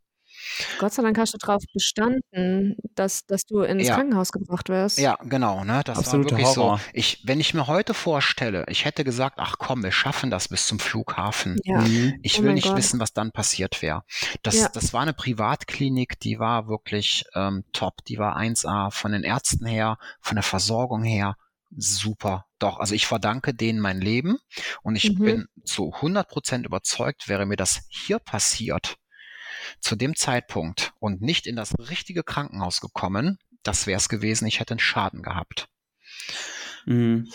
Gott sei Dank hast du darauf bestanden, dass, dass du ins ja. Krankenhaus gebracht wirst. Ja, genau. Ne? Das Absolute war wirklich Horror. so. Ich, wenn ich mir heute vorstelle, ich hätte gesagt, ach komm, wir schaffen das bis zum Flughafen. Ja. Mhm. Ich oh will nicht Gott. wissen, was dann passiert wäre. Das, ja. das war eine Privatklinik, die war wirklich ähm, top. Die war 1A von den Ärzten her, von der Versorgung her super. Doch, also ich verdanke denen mein Leben und ich mhm. bin zu 100 Prozent überzeugt, wäre mir das hier passiert, zu dem Zeitpunkt und nicht in das richtige Krankenhaus gekommen, das wäre es gewesen, ich hätte einen Schaden gehabt. Mhm.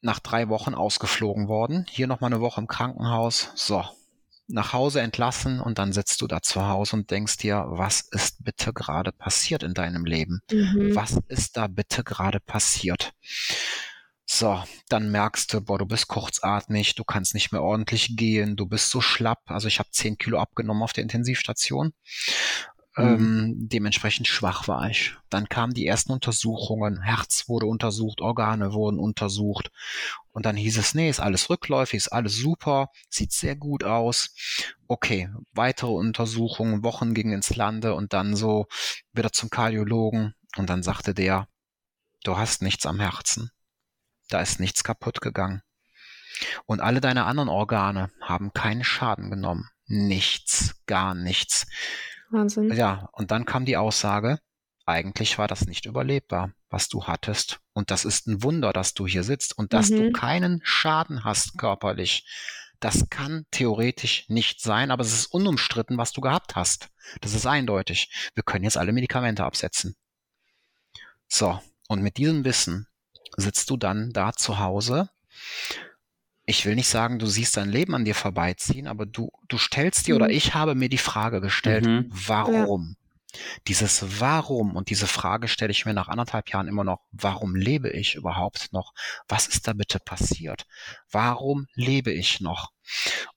Nach drei Wochen ausgeflogen worden, hier nochmal eine Woche im Krankenhaus, so, nach Hause entlassen und dann sitzt du da zu Hause und denkst dir, was ist bitte gerade passiert in deinem Leben? Mhm. Was ist da bitte gerade passiert? So, dann merkst du, boah, du bist kurzatmig, du kannst nicht mehr ordentlich gehen, du bist so schlapp. Also ich habe zehn Kilo abgenommen auf der Intensivstation. Mhm. Ähm, dementsprechend schwach war ich. Dann kamen die ersten Untersuchungen. Herz wurde untersucht, Organe wurden untersucht. Und dann hieß es, nee, ist alles rückläufig, ist alles super, sieht sehr gut aus. Okay, weitere Untersuchungen, Wochen gingen ins Lande und dann so wieder zum Kardiologen. Und dann sagte der, du hast nichts am Herzen. Da ist nichts kaputt gegangen. Und alle deine anderen Organe haben keinen Schaden genommen. Nichts, gar nichts. Wahnsinn. Ja, und dann kam die Aussage, eigentlich war das nicht überlebbar, was du hattest. Und das ist ein Wunder, dass du hier sitzt und dass mhm. du keinen Schaden hast körperlich. Das kann theoretisch nicht sein, aber es ist unumstritten, was du gehabt hast. Das ist eindeutig. Wir können jetzt alle Medikamente absetzen. So, und mit diesem Wissen sitzt du dann da zu Hause ich will nicht sagen, du siehst dein Leben an dir vorbeiziehen, aber du, du stellst dir mhm. oder ich habe mir die Frage gestellt, mhm. warum? Ja. Dieses Warum und diese Frage stelle ich mir nach anderthalb Jahren immer noch, warum lebe ich überhaupt noch? Was ist da bitte passiert? Warum lebe ich noch?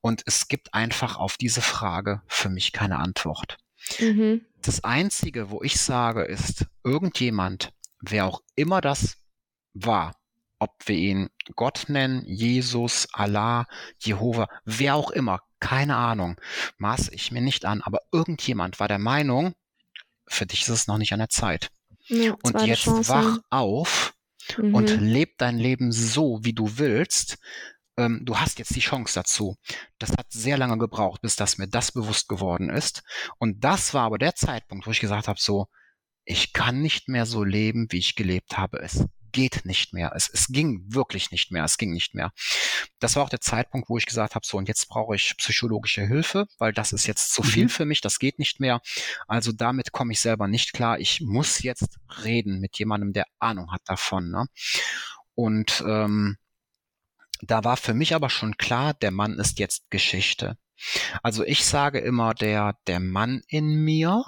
Und es gibt einfach auf diese Frage für mich keine Antwort. Mhm. Das Einzige, wo ich sage, ist, irgendjemand, wer auch immer das war, ob wir ihn Gott nennen, Jesus, Allah, Jehova, wer auch immer, keine Ahnung, maß ich mir nicht an, aber irgendjemand war der Meinung, für dich ist es noch nicht an der Zeit. Ja, und jetzt Chance. wach auf mhm. und leb dein Leben so, wie du willst. Ähm, du hast jetzt die Chance dazu. Das hat sehr lange gebraucht, bis das mir das bewusst geworden ist. Und das war aber der Zeitpunkt, wo ich gesagt habe, so, ich kann nicht mehr so leben, wie ich gelebt habe. Es geht nicht mehr. Es, es ging wirklich nicht mehr. Es ging nicht mehr. Das war auch der Zeitpunkt, wo ich gesagt habe, so und jetzt brauche ich psychologische Hilfe, weil das ist jetzt zu viel mhm. für mich. Das geht nicht mehr. Also damit komme ich selber nicht klar. Ich muss jetzt reden mit jemandem, der Ahnung hat davon. Ne? Und ähm, da war für mich aber schon klar, der Mann ist jetzt Geschichte. Also ich sage immer, der, der Mann in mir,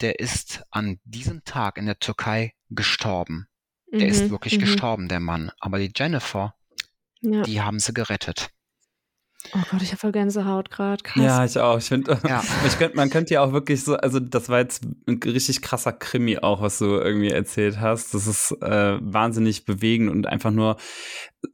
der ist an diesem Tag in der Türkei gestorben. Der mhm, ist wirklich mhm. gestorben, der Mann. Aber die Jennifer, ja. die haben sie gerettet. Oh Gott, ich habe voll Gänsehaut gerade. Ja, ich auch. Ich finde, ja. könnt, man könnte ja auch wirklich so, also das war jetzt ein richtig krasser Krimi auch, was du irgendwie erzählt hast. Das ist äh, wahnsinnig bewegend und einfach nur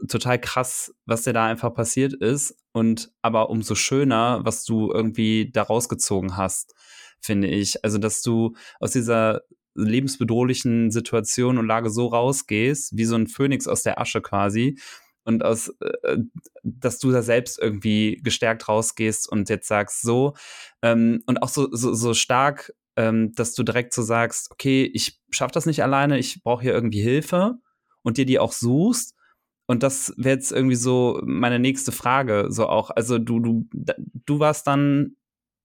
total krass, was dir da einfach passiert ist. Und aber umso schöner, was du irgendwie da rausgezogen hast, finde ich. Also, dass du aus dieser lebensbedrohlichen Situation und Lage so rausgehst, wie so ein Phönix aus der Asche quasi. Und aus, äh, dass du da selbst irgendwie gestärkt rausgehst und jetzt sagst so, ähm, und auch so, so, so stark, ähm, dass du direkt so sagst, okay, ich schaff das nicht alleine, ich brauche hier irgendwie Hilfe und dir die auch suchst. Und das wäre jetzt irgendwie so meine nächste Frage, so auch. Also du, du, du warst dann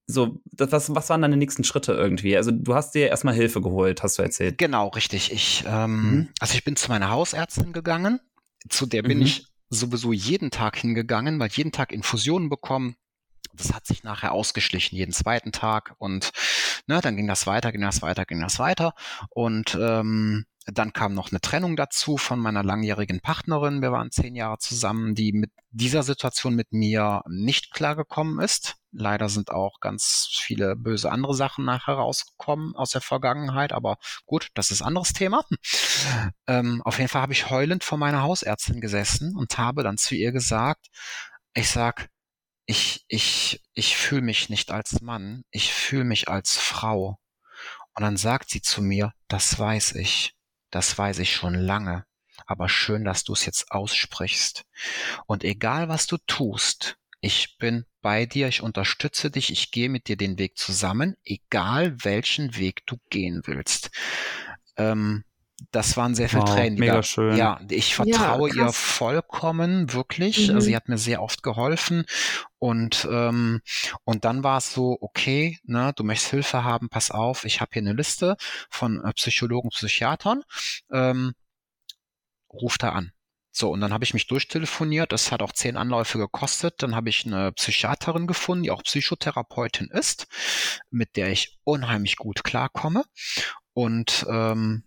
so, das, was, was waren deine nächsten Schritte irgendwie? Also du hast dir erstmal Hilfe geholt, hast du erzählt. Genau, richtig. Ich, ähm, mhm. also ich bin zu meiner Hausärztin gegangen, zu der bin mhm. ich sowieso jeden Tag hingegangen, weil jeden Tag Infusionen bekommen. Das hat sich nachher ausgeschlichen, jeden zweiten Tag. Und ne, dann ging das weiter, ging das weiter, ging das weiter. Und ähm, dann kam noch eine Trennung dazu von meiner langjährigen Partnerin. Wir waren zehn Jahre zusammen, die mit dieser Situation mit mir nicht klargekommen ist. Leider sind auch ganz viele böse andere Sachen nachher rausgekommen aus der Vergangenheit, aber gut, das ist ein anderes Thema. Ähm, auf jeden Fall habe ich heulend vor meiner Hausärztin gesessen und habe dann zu ihr gesagt, ich sag, ich, ich, ich fühle mich nicht als Mann, ich fühle mich als Frau. Und dann sagt sie zu mir, das weiß ich, das weiß ich schon lange, aber schön, dass du es jetzt aussprichst. Und egal was du tust, ich bin bei dir, ich unterstütze dich, ich gehe mit dir den Weg zusammen, egal welchen Weg du gehen willst. Ähm, das waren sehr viele wow, Tränen. Mega da, schön. Ja, ich vertraue ja, ihr vollkommen, wirklich. Mhm. Also sie hat mir sehr oft geholfen. Und, ähm, und dann war es so, okay, ne, du möchtest Hilfe haben, pass auf, ich habe hier eine Liste von äh, Psychologen, Psychiatern. Ähm, ruf da an. So, und dann habe ich mich durchtelefoniert. Das hat auch zehn Anläufe gekostet. Dann habe ich eine Psychiaterin gefunden, die auch Psychotherapeutin ist, mit der ich unheimlich gut klarkomme. Und ähm,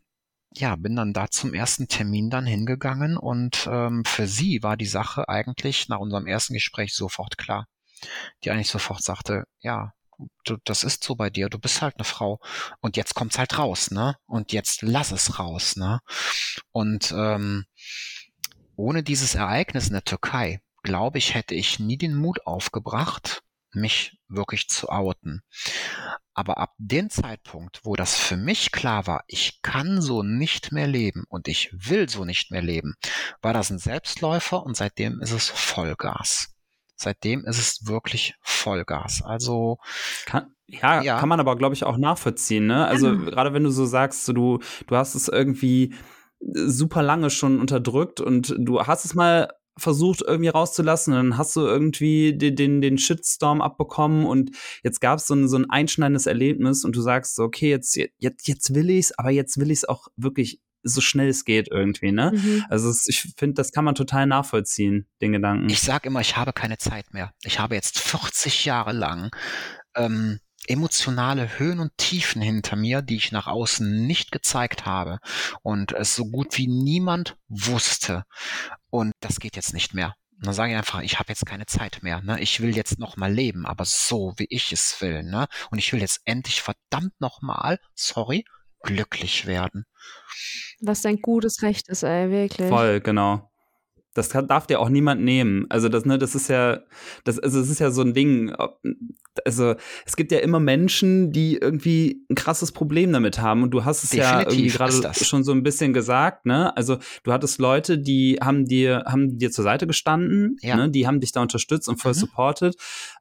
ja, bin dann da zum ersten Termin dann hingegangen und ähm, für sie war die Sache eigentlich nach unserem ersten Gespräch sofort klar. Die eigentlich sofort sagte, ja, du, das ist so bei dir, du bist halt eine Frau und jetzt kommt's halt raus, ne? Und jetzt lass es raus, ne? Und ähm, ohne dieses Ereignis in der Türkei, glaube ich, hätte ich nie den Mut aufgebracht, mich wirklich zu outen. Aber ab dem Zeitpunkt, wo das für mich klar war, ich kann so nicht mehr leben und ich will so nicht mehr leben, war das ein Selbstläufer und seitdem ist es Vollgas. Seitdem ist es wirklich Vollgas. Also kann, ja, ja, kann man aber glaube ich auch nachvollziehen. Ne? Also ja. gerade wenn du so sagst, so, du du hast es irgendwie super lange schon unterdrückt und du hast es mal versucht irgendwie rauszulassen und dann hast du irgendwie den, den, den Shitstorm abbekommen und jetzt gab es so ein, so ein einschneidendes Erlebnis und du sagst so, okay, jetzt, jetzt, jetzt will ich's, aber jetzt will ich's auch wirklich so schnell es geht irgendwie, ne? Mhm. Also es, ich finde, das kann man total nachvollziehen, den Gedanken. Ich sag immer, ich habe keine Zeit mehr. Ich habe jetzt 40 Jahre lang ähm, emotionale Höhen und Tiefen hinter mir, die ich nach außen nicht gezeigt habe und es so gut wie niemand wusste. Und das geht jetzt nicht mehr. Und dann sage ich einfach, ich habe jetzt keine Zeit mehr. Ne? Ich will jetzt noch mal leben, aber so, wie ich es will. Ne? Und ich will jetzt endlich verdammt noch mal, sorry, glücklich werden. Was dein gutes Recht ist, ey, wirklich. Voll, genau. Das kann, darf dir auch niemand nehmen. Also das, ne, das ist ja, das, also es ist ja so ein Ding. Also es gibt ja immer Menschen, die irgendwie ein krasses Problem damit haben. Und du hast es Definitiv ja irgendwie gerade schon so ein bisschen gesagt, ne? Also du hattest Leute, die haben dir, haben dir zur Seite gestanden, ja. ne? Die haben dich da unterstützt und voll mhm. supportet.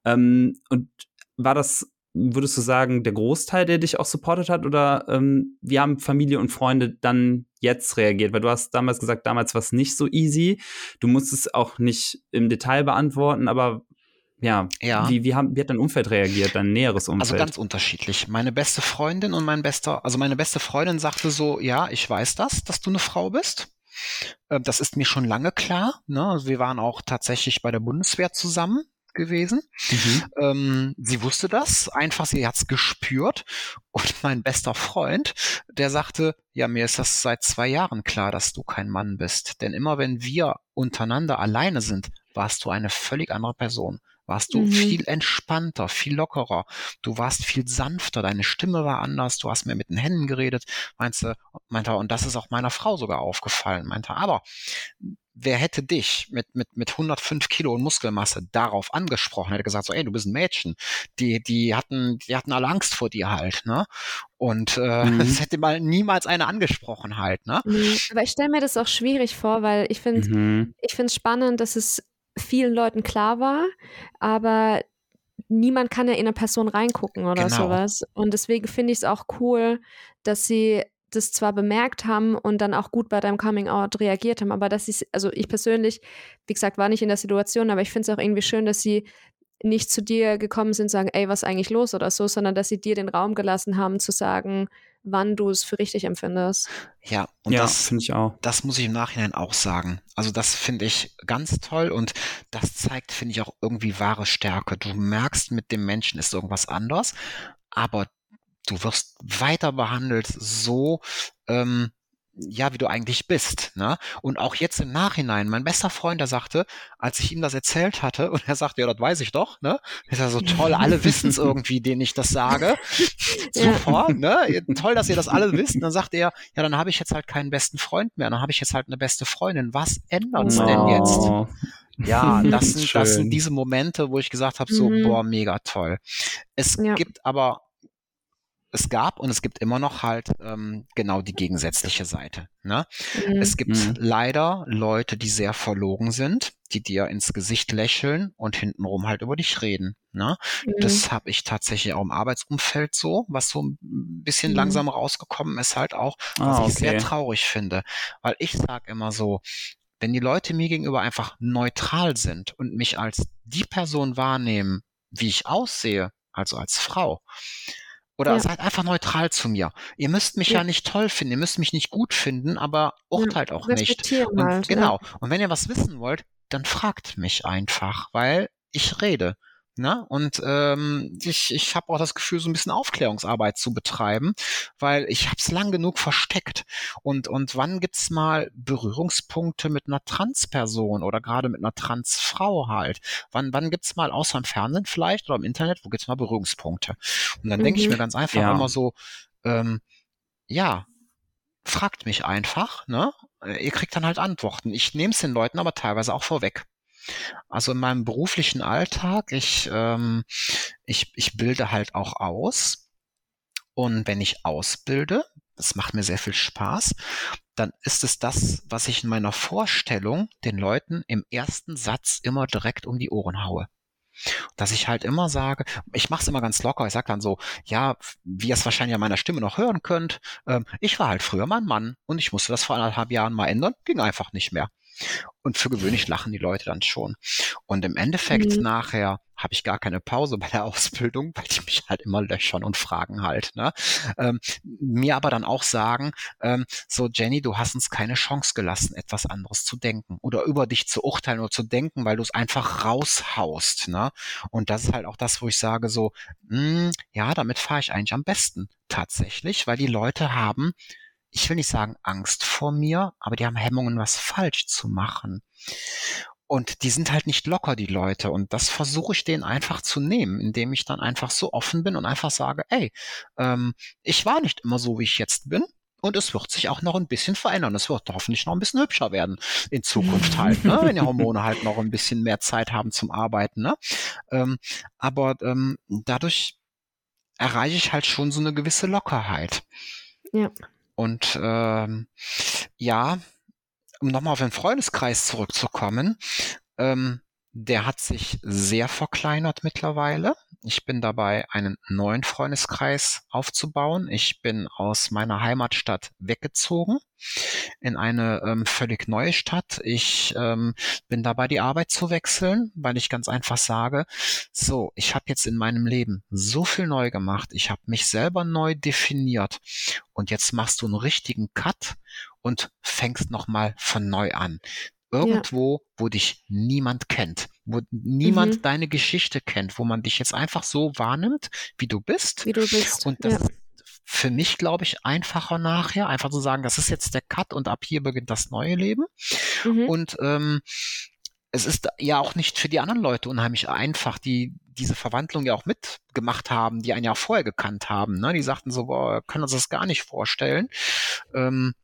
Ähm, und war das würdest du sagen, der Großteil, der dich auch supportet hat? Oder ähm, wie haben Familie und Freunde dann jetzt reagiert? Weil du hast damals gesagt, damals war es nicht so easy. Du musstest es auch nicht im Detail beantworten, aber ja, ja. Wie, wie, haben, wie hat dein Umfeld reagiert, dein näheres Umfeld? Also ganz unterschiedlich. Meine beste Freundin und mein bester, also meine beste Freundin sagte so, ja, ich weiß das, dass du eine Frau bist. Ähm, das ist mir schon lange klar. Ne? Also wir waren auch tatsächlich bei der Bundeswehr zusammen gewesen. Mhm. Ähm, sie wusste das, einfach, sie hat's gespürt. Und mein bester Freund, der sagte, ja, mir ist das seit zwei Jahren klar, dass du kein Mann bist. Denn immer wenn wir untereinander alleine sind, warst du eine völlig andere Person warst du mhm. viel entspannter, viel lockerer. Du warst viel sanfter, deine Stimme war anders, du hast mehr mit den Händen geredet, meinte, meinte, und das ist auch meiner Frau sogar aufgefallen, meinte, aber wer hätte dich mit, mit, mit 105 Kilo und Muskelmasse darauf angesprochen, hätte gesagt so, ey, du bist ein Mädchen. Die, die hatten, die hatten alle Angst vor dir halt, ne? Und äh, mhm. es hätte mal niemals eine angesprochen halt, ne? Mhm. Aber ich stelle mir das auch schwierig vor, weil ich finde, mhm. ich finde es spannend, dass es vielen Leuten klar war, aber niemand kann ja in eine Person reingucken oder genau. sowas. Und deswegen finde ich es auch cool, dass sie das zwar bemerkt haben und dann auch gut bei deinem Coming Out reagiert haben, aber dass sie, also ich persönlich, wie gesagt, war nicht in der Situation, aber ich finde es auch irgendwie schön, dass sie nicht zu dir gekommen sind und sagen, ey, was ist eigentlich los oder so, sondern dass sie dir den Raum gelassen haben zu sagen, wann du es für richtig empfindest. Ja, und ja, das finde ich auch. Das muss ich im Nachhinein auch sagen. Also das finde ich ganz toll und das zeigt, finde ich, auch irgendwie wahre Stärke. Du merkst, mit dem Menschen ist irgendwas anders, aber du wirst weiter behandelt so, ähm, ja, wie du eigentlich bist. Ne? Und auch jetzt im Nachhinein, mein bester Freund, der sagte, als ich ihm das erzählt hatte, und er sagte, ja, das weiß ich doch, ne? Ist ja so toll, alle wissen es irgendwie, denen ich das sage. Super, ja. ne? Toll, dass ihr das alle wisst. Und dann sagt er, ja, dann habe ich jetzt halt keinen besten Freund mehr, dann habe ich jetzt halt eine beste Freundin. Was ändert's oh. denn jetzt? Ja, das sind, das sind diese Momente, wo ich gesagt habe, so, mhm. boah, mega toll. Es ja. gibt aber es gab und es gibt immer noch halt ähm, genau die gegensätzliche Seite. Ne? Mhm. Es gibt mhm. leider Leute, die sehr verlogen sind, die dir ins Gesicht lächeln und hintenrum halt über dich reden. Ne? Mhm. Das habe ich tatsächlich auch im Arbeitsumfeld so, was so bisschen mhm. langsam rausgekommen ist halt auch, was ah, okay. ich sehr traurig finde. Weil ich sag immer so, wenn die Leute mir gegenüber einfach neutral sind und mich als die Person wahrnehmen, wie ich aussehe, also als Frau, oder ja. seid einfach neutral zu mir. Ihr müsst mich ja. ja. nicht toll finden, ihr müsst mich nicht gut finden, aber urteilt ja, auch nicht. Und, halt, genau. Und wenn ihr was wissen wollt, dann fragt mich einfach, weil ich rede. Ne? Und ähm, ich, ich habe auch das Gefühl, so ein bisschen Aufklärungsarbeit zu betreiben, weil ich habe es lang genug versteckt. Und, und wann gibt's mal Berührungspunkte mit einer Transperson oder gerade mit einer Transfrau halt? Wann, wann gibt's mal außer im Fernsehen vielleicht oder im Internet, wo gibt's mal Berührungspunkte? Und dann mhm. denke ich mir mhm. ganz einfach ja. immer so, ähm, ja, fragt mich einfach, ne? Ihr kriegt dann halt Antworten. Ich nehme es den Leuten aber teilweise auch vorweg. Also in meinem beruflichen Alltag, ich, ähm, ich, ich bilde halt auch aus. Und wenn ich ausbilde, das macht mir sehr viel Spaß, dann ist es das, was ich in meiner Vorstellung den Leuten im ersten Satz immer direkt um die Ohren haue. Dass ich halt immer sage, ich mache es immer ganz locker, ich sage dann so, ja, wie ihr es wahrscheinlich an meiner Stimme noch hören könnt, ähm, ich war halt früher mal ein Mann und ich musste das vor anderthalb Jahren mal ändern, ging einfach nicht mehr. Und für gewöhnlich lachen die Leute dann schon. Und im Endeffekt mhm. nachher habe ich gar keine Pause bei der Ausbildung, weil die mich halt immer löchern und fragen halt. Ne? Ähm, mir aber dann auch sagen, ähm, so Jenny, du hast uns keine Chance gelassen, etwas anderes zu denken oder über dich zu urteilen oder zu denken, weil du es einfach raushaust. Ne? Und das ist halt auch das, wo ich sage so, mh, hm, ja, damit fahre ich eigentlich am besten tatsächlich, weil die Leute haben ich will nicht sagen Angst vor mir, aber die haben Hemmungen, was falsch zu machen. Und die sind halt nicht locker, die Leute. Und das versuche ich denen einfach zu nehmen, indem ich dann einfach so offen bin und einfach sage, ey, ähm, ich war nicht immer so, wie ich jetzt bin. Und es wird sich auch noch ein bisschen verändern. Es wird hoffentlich noch ein bisschen hübscher werden in Zukunft halt, ne? wenn die Hormone halt noch ein bisschen mehr Zeit haben zum Arbeiten. Ne? Ähm, aber ähm, dadurch erreiche ich halt schon so eine gewisse Lockerheit. Ja. Und ähm, ja, um nochmal auf den Freundeskreis zurückzukommen, ähm, der hat sich sehr verkleinert mittlerweile. Ich bin dabei, einen neuen Freundeskreis aufzubauen. Ich bin aus meiner Heimatstadt weggezogen in eine ähm, völlig neue Stadt. Ich ähm, bin dabei, die Arbeit zu wechseln, weil ich ganz einfach sage, so, ich habe jetzt in meinem Leben so viel neu gemacht. Ich habe mich selber neu definiert. Und jetzt machst du einen richtigen Cut und fängst nochmal von neu an irgendwo, ja. wo dich niemand kennt, wo niemand mhm. deine Geschichte kennt, wo man dich jetzt einfach so wahrnimmt, wie du bist. Wie du bist. Und das ja. ist für mich, glaube ich, einfacher nachher, einfach zu sagen, das ist jetzt der Cut und ab hier beginnt das neue Leben. Mhm. Und ähm, es ist ja auch nicht für die anderen Leute unheimlich einfach, die diese Verwandlung ja auch mitgemacht haben, die einen ja vorher gekannt haben. Ne? Die sagten so, boah, können uns das gar nicht vorstellen. Ähm,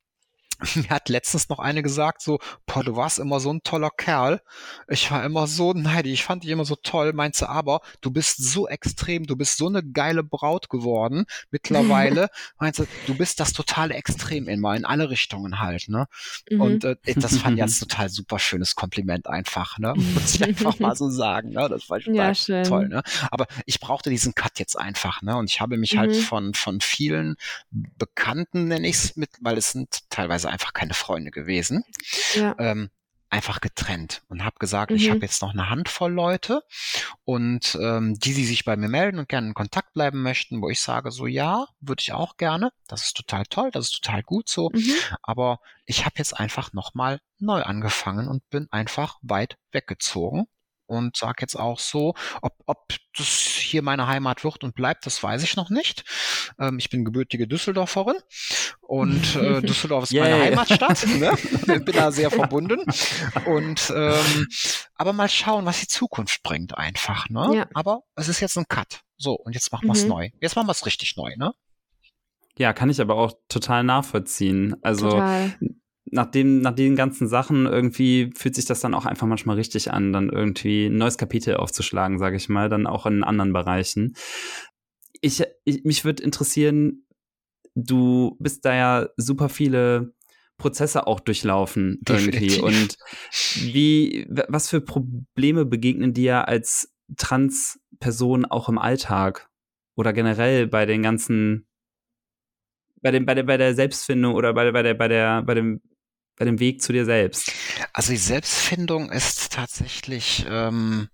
mir hat letztens noch eine gesagt, so, boah, du warst immer so ein toller Kerl. Ich war immer so neidisch, ich fand dich immer so toll, meinte aber, du bist so extrem, du bist so eine geile Braut geworden mittlerweile. meinte, du bist das totale Extrem immer, in alle Richtungen halt, ne? Mhm. Und äh, das fand ich jetzt total super schönes Kompliment einfach, ne? Muss ich einfach mal so sagen, ne? Das war total ja, toll, ne? Aber ich brauchte diesen Cut jetzt einfach, ne? Und ich habe mich halt mhm. halt von, von vielen Bekannten, nenne ich es mit, weil es sind teilweise einfach keine Freunde gewesen. Ja. Ähm, einfach getrennt und habe gesagt, mhm. ich habe jetzt noch eine Handvoll Leute und ähm, die, die sich bei mir melden und gerne in Kontakt bleiben möchten, wo ich sage, so ja, würde ich auch gerne. Das ist total toll, das ist total gut so. Mhm. Aber ich habe jetzt einfach nochmal neu angefangen und bin einfach weit weggezogen und sage jetzt auch so, ob, ob das hier meine Heimat wird und bleibt, das weiß ich noch nicht. Ähm, ich bin gebürtige Düsseldorferin und äh, Düsseldorf ist meine Heimatstadt. Ne? bin da sehr verbunden. Und ähm, aber mal schauen, was die Zukunft bringt einfach. Ne? Ja. Aber es ist jetzt ein Cut. So, und jetzt machen wir es mhm. neu. Jetzt machen wir es richtig neu, ne? Ja, kann ich aber auch total nachvollziehen. Also total nach, dem, nach den ganzen Sachen irgendwie fühlt sich das dann auch einfach manchmal richtig an, dann irgendwie ein neues Kapitel aufzuschlagen, sage ich mal, dann auch in anderen Bereichen. Ich, ich mich würde interessieren, du bist da ja super viele Prozesse auch durchlaufen Definitiv. irgendwie und wie was für Probleme begegnen dir als Transperson auch im Alltag oder generell bei den ganzen bei, dem, bei, der, bei der Selbstfindung oder bei, bei, der, bei, der, bei, dem, bei dem Weg zu dir selbst? Also die Selbstfindung ist tatsächlich ähm,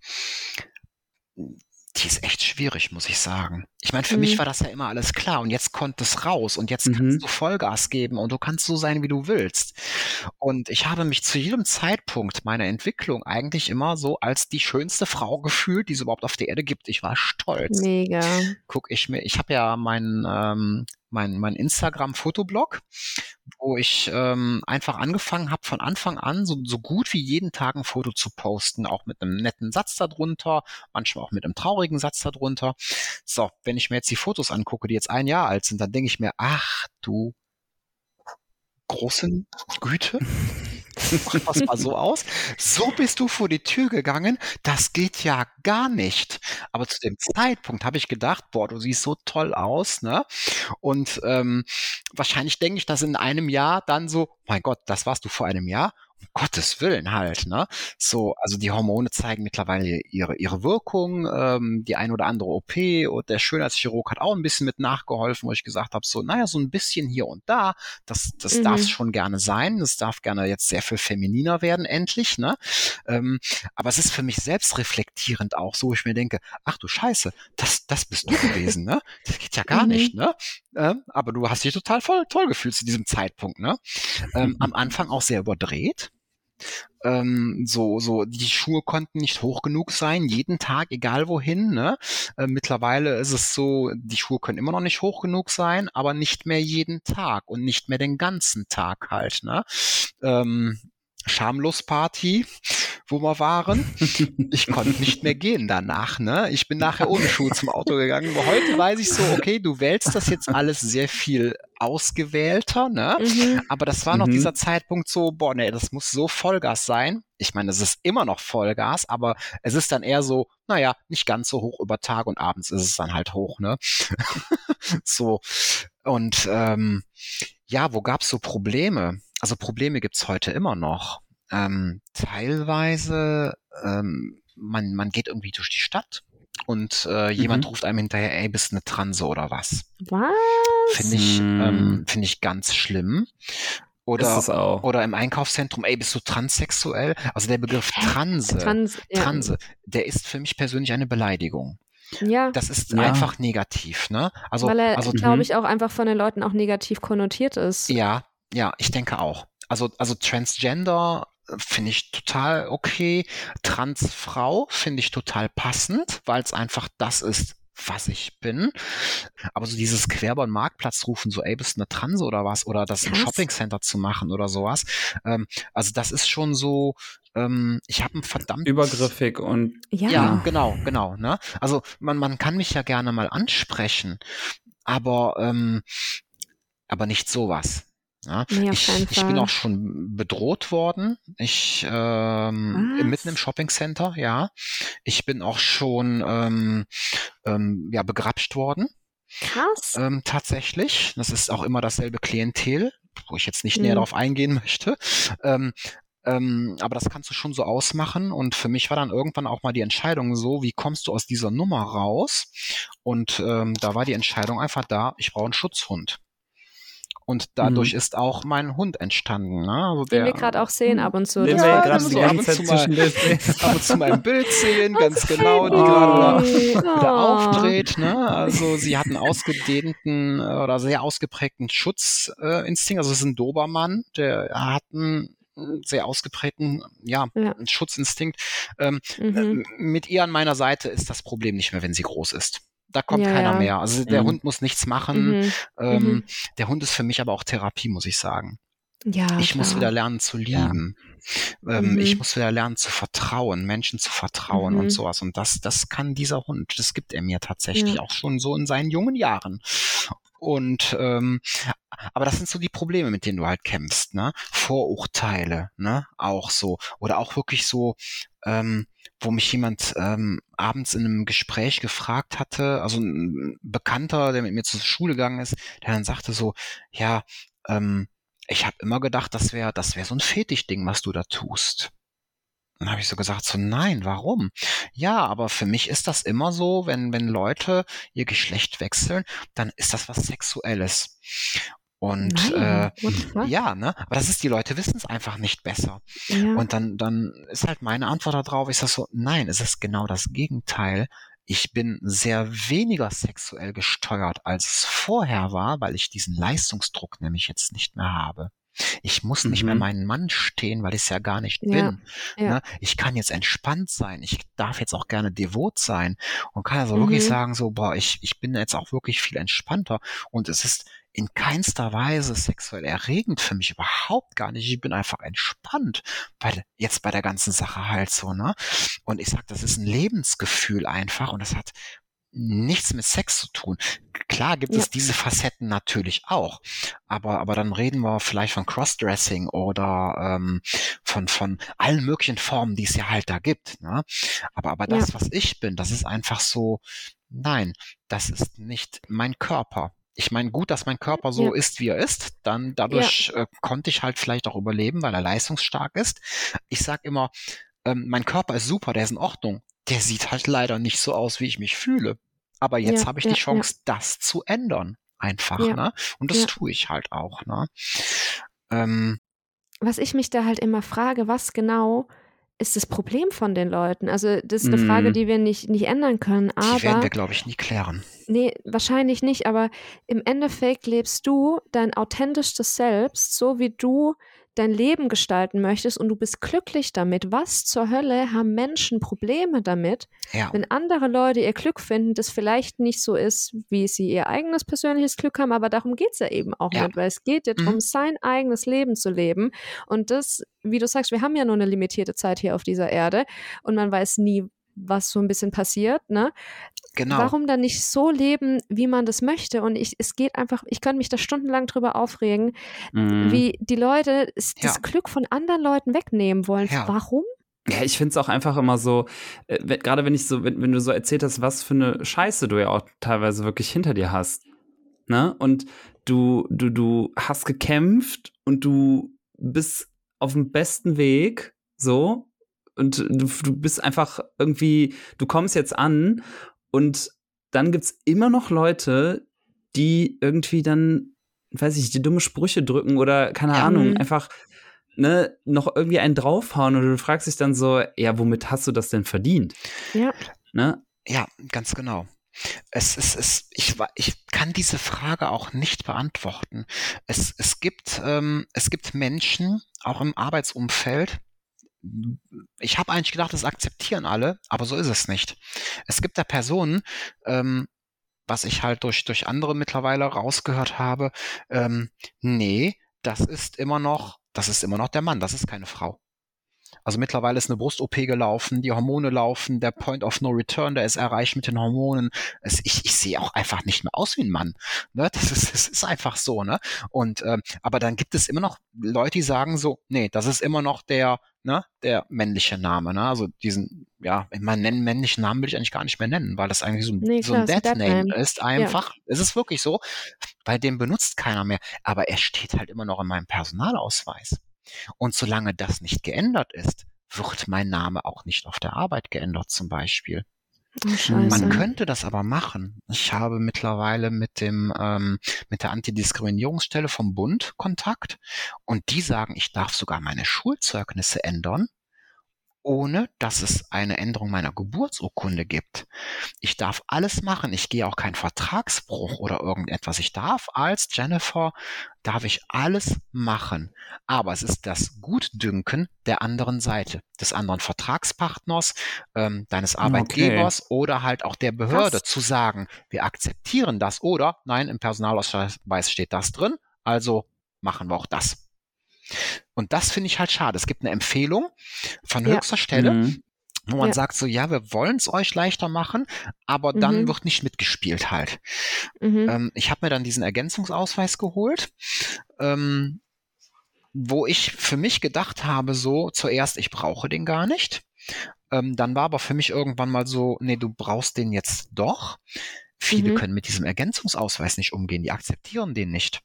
die ist echt schwierig, muss ich sagen. Ich meine, für mhm. mich war das ja immer alles klar und jetzt kommt es raus und jetzt mhm. kannst du Vollgas geben und du kannst so sein, wie du willst. Und ich habe mich zu jedem Zeitpunkt meiner Entwicklung eigentlich immer so als die schönste Frau gefühlt, die es überhaupt auf der Erde gibt. Ich war stolz. Mega. Guck ich mir, ich habe ja meinen ähm, mein, mein Instagram-Fotoblog, wo ich ähm, einfach angefangen habe, von Anfang an so, so gut wie jeden Tag ein Foto zu posten, auch mit einem netten Satz darunter, manchmal auch mit einem traurigen Satz darunter. So, wenn ich mir jetzt die Fotos angucke, die jetzt ein Jahr alt sind, dann denke ich mir, ach du großen Güte. Mach das mal so aus. So bist du vor die Tür gegangen. Das geht ja gar nicht. Aber zu dem Zeitpunkt habe ich gedacht, boah, du siehst so toll aus, ne? Und ähm, wahrscheinlich denke ich das in einem Jahr dann so, mein Gott, das warst du vor einem Jahr Gottes Willen halt, ne? So, also die Hormone zeigen mittlerweile ihre, ihre Wirkung, ähm, die ein oder andere OP und der Schönheitschirurg hat auch ein bisschen mit nachgeholfen, wo ich gesagt habe, so, naja, so ein bisschen hier und da, das, das mhm. darf schon gerne sein, das darf gerne jetzt sehr viel femininer werden, endlich, ne? Ähm, aber es ist für mich selbst reflektierend auch so, ich mir denke, ach du Scheiße, das, das bist du gewesen, ne? Das geht ja gar mhm. nicht, ne? Ähm, aber du hast dich total voll toll gefühlt zu diesem Zeitpunkt, ne? Ähm, am Anfang auch sehr überdreht, ähm, so, so, die Schuhe konnten nicht hoch genug sein, jeden Tag, egal wohin. Ne? Äh, mittlerweile ist es so, die Schuhe können immer noch nicht hoch genug sein, aber nicht mehr jeden Tag und nicht mehr den ganzen Tag halt. Ne? Ähm, Schamlos Party, wo wir waren. Ich konnte nicht mehr gehen danach, ne? Ich bin nachher ohne Schuhe zum Auto gegangen. Aber heute weiß ich so, okay, du wählst das jetzt alles sehr viel ausgewählter, ne? Mhm. Aber das war noch mhm. dieser Zeitpunkt so, boah, nee, das muss so Vollgas sein. Ich meine, es ist immer noch Vollgas, aber es ist dann eher so, naja, nicht ganz so hoch über Tag und abends ist es dann halt hoch, ne? so. Und ähm, ja, wo gab's so Probleme? Also Probleme gibt's heute immer noch. Ähm, teilweise, ähm, man, man geht irgendwie durch die Stadt und äh, jemand mhm. ruft einem hinterher, ey, bist eine Transe oder was? Was? Finde ich, hm. ähm, finde ich ganz schlimm. Oder, oder im Einkaufszentrum, ey, bist du transsexuell? Also der Begriff Transe, Trans, ja. Transe, der ist für mich persönlich eine Beleidigung. Ja. Das ist ja. einfach negativ, ne? Also, Weil er, also, glaube mhm. ich, auch einfach von den Leuten auch negativ konnotiert ist. Ja, ja, ich denke auch. Also, also Transgender finde ich total okay. Transfrau finde ich total passend, weil es einfach das ist, was ich bin. Aber so dieses Querbein Marktplatz rufen, so, ey, bist du eine Transe oder was? Oder das im Shoppingcenter zu machen oder sowas. Ähm, also das ist schon so, ähm, ich habe ein verdammt übergriffig und ja. ja, genau, genau. Ne? Also man, man kann mich ja gerne mal ansprechen, aber ähm, aber nicht sowas. Ja, nee, ich, ich, bin auch schon bedroht worden. Ich ähm, mitten im Shoppingcenter, ja. Ich bin auch schon ähm, ähm, ja begrapscht worden. Krass. Ähm, tatsächlich. Das ist auch immer dasselbe Klientel, wo ich jetzt nicht mhm. näher darauf eingehen möchte. Ähm, ähm, aber das kannst du schon so ausmachen. Und für mich war dann irgendwann auch mal die Entscheidung so, wie kommst du aus dieser Nummer raus? Und ähm, da war die Entscheidung einfach da, ich brauche einen Schutzhund. Und dadurch mhm. ist auch mein Hund entstanden. Ne? Also Den wir gerade auch sehen ab und zu. Den wir gerade so ab und zu mal, ab und zu mal im Bild sehen, ganz genau, die gerade oh. wieder aufdreht. Ne? Also sie hat einen ausgedehnten äh, oder sehr ausgeprägten Schutzinstinkt. Also es ist ein Dobermann, der hat einen sehr ausgeprägten ja, ja. Schutzinstinkt. Ähm, mhm. Mit ihr an meiner Seite ist das Problem nicht mehr, wenn sie groß ist da kommt ja, keiner ja. mehr. Also der mhm. Hund muss nichts machen. Mhm. Ähm, mhm. Der Hund ist für mich aber auch Therapie, muss ich sagen. Ja, ich klar. muss wieder lernen zu lieben. Ja. Ähm, ich mhm. muss wieder lernen zu vertrauen, Menschen zu vertrauen und mhm. sowas. Und das, das kann dieser Hund. Das gibt er mir tatsächlich auch schon so in seinen jungen Jahren. Und ähm, aber das sind so die Probleme, mit denen du halt kämpfst, ne? Vorurteile, ne? Auch so. Oder auch wirklich so, ähm, wo mich jemand ähm, abends in einem Gespräch gefragt hatte, also ein Bekannter, der mit mir zur Schule gegangen ist, der dann sagte so, ja, ähm, ich habe immer gedacht, das wäre das wäre so ein Fetischding, was du da tust. Dann habe ich so gesagt, so nein, warum? Ja, aber für mich ist das immer so, wenn, wenn Leute ihr Geschlecht wechseln, dann ist das was Sexuelles. Und äh, ja, ne? Aber das ist, die Leute wissen es einfach nicht besser. Ja. Und dann, dann ist halt meine Antwort darauf, ich sag so, nein, es ist genau das Gegenteil. Ich bin sehr weniger sexuell gesteuert, als es vorher war, weil ich diesen Leistungsdruck nämlich jetzt nicht mehr habe. Ich muss nicht mhm. mehr meinen Mann stehen, weil ich es ja gar nicht ja, bin. Ja. Ne? Ich kann jetzt entspannt sein. Ich darf jetzt auch gerne devot sein und kann also mhm. wirklich sagen, so, boah, ich, ich bin jetzt auch wirklich viel entspannter. Und es ist in keinster Weise sexuell erregend für mich überhaupt gar nicht. Ich bin einfach entspannt bei, jetzt bei der ganzen Sache halt so, ne? Und ich sag, das ist ein Lebensgefühl einfach und das hat nichts mit Sex zu tun. Klar gibt ja. es diese Facetten natürlich auch, aber aber dann reden wir vielleicht von Crossdressing oder ähm, von von allen möglichen Formen, die es ja halt da gibt. Ne? Aber aber das, ja. was ich bin, das ist einfach so. Nein, das ist nicht mein Körper. Ich meine, gut, dass mein Körper so ja. ist, wie er ist. Dann dadurch äh, konnte ich halt vielleicht auch überleben, weil er leistungsstark ist. Ich sag immer, ähm, mein Körper ist super, der ist in Ordnung. Der sieht halt leider nicht so aus, wie ich mich fühle. Aber jetzt ja, habe ich ja, die Chance, das zu ändern. Einfach, ne? Und das tue ich halt auch, ne? Ähm, was ich mich da halt immer frage, was genau ist das Problem von den Leuten? Also, das ist eine mm. Frage, die wir nicht, nicht ändern können. Aber, die werden wir, glaube ich, nie klären. Nee, wahrscheinlich nicht, aber im Endeffekt lebst du dein authentischstes Selbst, so wie du dein Leben gestalten möchtest und du bist glücklich damit, was zur Hölle haben Menschen Probleme damit, ja. wenn andere Leute ihr Glück finden, das vielleicht nicht so ist, wie sie ihr eigenes persönliches Glück haben, aber darum geht es ja eben auch ja. nicht, weil es geht ja darum, mhm. sein eigenes Leben zu leben. Und das, wie du sagst, wir haben ja nur eine limitierte Zeit hier auf dieser Erde und man weiß nie, was so ein bisschen passiert, ne? Genau. Warum dann nicht so leben, wie man das möchte? Und ich, es geht einfach, ich könnte mich da stundenlang drüber aufregen, mm. wie die Leute das ja. Glück von anderen Leuten wegnehmen wollen. Ja. Warum? Ja, ich finde es auch einfach immer so, äh, gerade wenn ich so, wenn, wenn du so erzählt hast, was für eine Scheiße du ja auch teilweise wirklich hinter dir hast. Ne? Und du, du, du hast gekämpft und du bist auf dem besten Weg, so, und du, du bist einfach irgendwie, du kommst jetzt an und dann gibt es immer noch Leute, die irgendwie dann, weiß ich, die dumme Sprüche drücken oder keine ja. Ahnung, mhm. einfach ne, noch irgendwie einen draufhauen und du fragst dich dann so, ja, womit hast du das denn verdient? Ja. Ne? Ja, ganz genau. Es ist, es, ich, ich kann diese Frage auch nicht beantworten. Es, es, gibt, ähm, es gibt Menschen, auch im Arbeitsumfeld, ich habe eigentlich gedacht, das akzeptieren alle, aber so ist es nicht. Es gibt da Personen, ähm, was ich halt durch, durch andere mittlerweile rausgehört habe, ähm, nee, das ist immer noch, das ist immer noch der Mann, das ist keine Frau. Also mittlerweile ist eine Brust-OP gelaufen, die Hormone laufen, der Point of No Return, der ist erreicht mit den Hormonen. Es, ich, ich sehe auch einfach nicht mehr aus wie ein Mann. Ne? Das, ist, das ist einfach so. Ne? Und ähm, aber dann gibt es immer noch Leute, die sagen so, nee, das ist immer noch der ne, der männliche Name. Ne? Also diesen, ja, meine, nennen männlichen Namen will ich eigentlich gar nicht mehr nennen, weil das eigentlich so ein, nee, so ein Dead Name ist einfach. Ja. Es ist wirklich so, weil den benutzt keiner mehr. Aber er steht halt immer noch in meinem Personalausweis. Und solange das nicht geändert ist, wird mein Name auch nicht auf der Arbeit geändert zum Beispiel. Oh, Man könnte das aber machen. Ich habe mittlerweile mit dem ähm, mit der Antidiskriminierungsstelle vom Bund Kontakt und die sagen, ich darf sogar meine Schulzeugnisse ändern ohne dass es eine Änderung meiner Geburtsurkunde gibt. Ich darf alles machen. Ich gehe auch keinen Vertragsbruch oder irgendetwas. Ich darf als Jennifer, darf ich alles machen. Aber es ist das Gutdünken der anderen Seite, des anderen Vertragspartners, ähm, deines Arbeitgebers okay. oder halt auch der Behörde Was? zu sagen, wir akzeptieren das oder nein, im Personalausweis steht das drin, also machen wir auch das. Und das finde ich halt schade. Es gibt eine Empfehlung von höchster ja. Stelle, mhm. wo man ja. sagt so, ja, wir wollen es euch leichter machen, aber dann mhm. wird nicht mitgespielt halt. Mhm. Ähm, ich habe mir dann diesen Ergänzungsausweis geholt. Ähm, wo ich für mich gedacht habe, so zuerst, ich brauche den gar nicht. Ähm, dann war aber für mich irgendwann mal so, nee, du brauchst den jetzt doch. Viele mhm. können mit diesem Ergänzungsausweis nicht umgehen, die akzeptieren den nicht.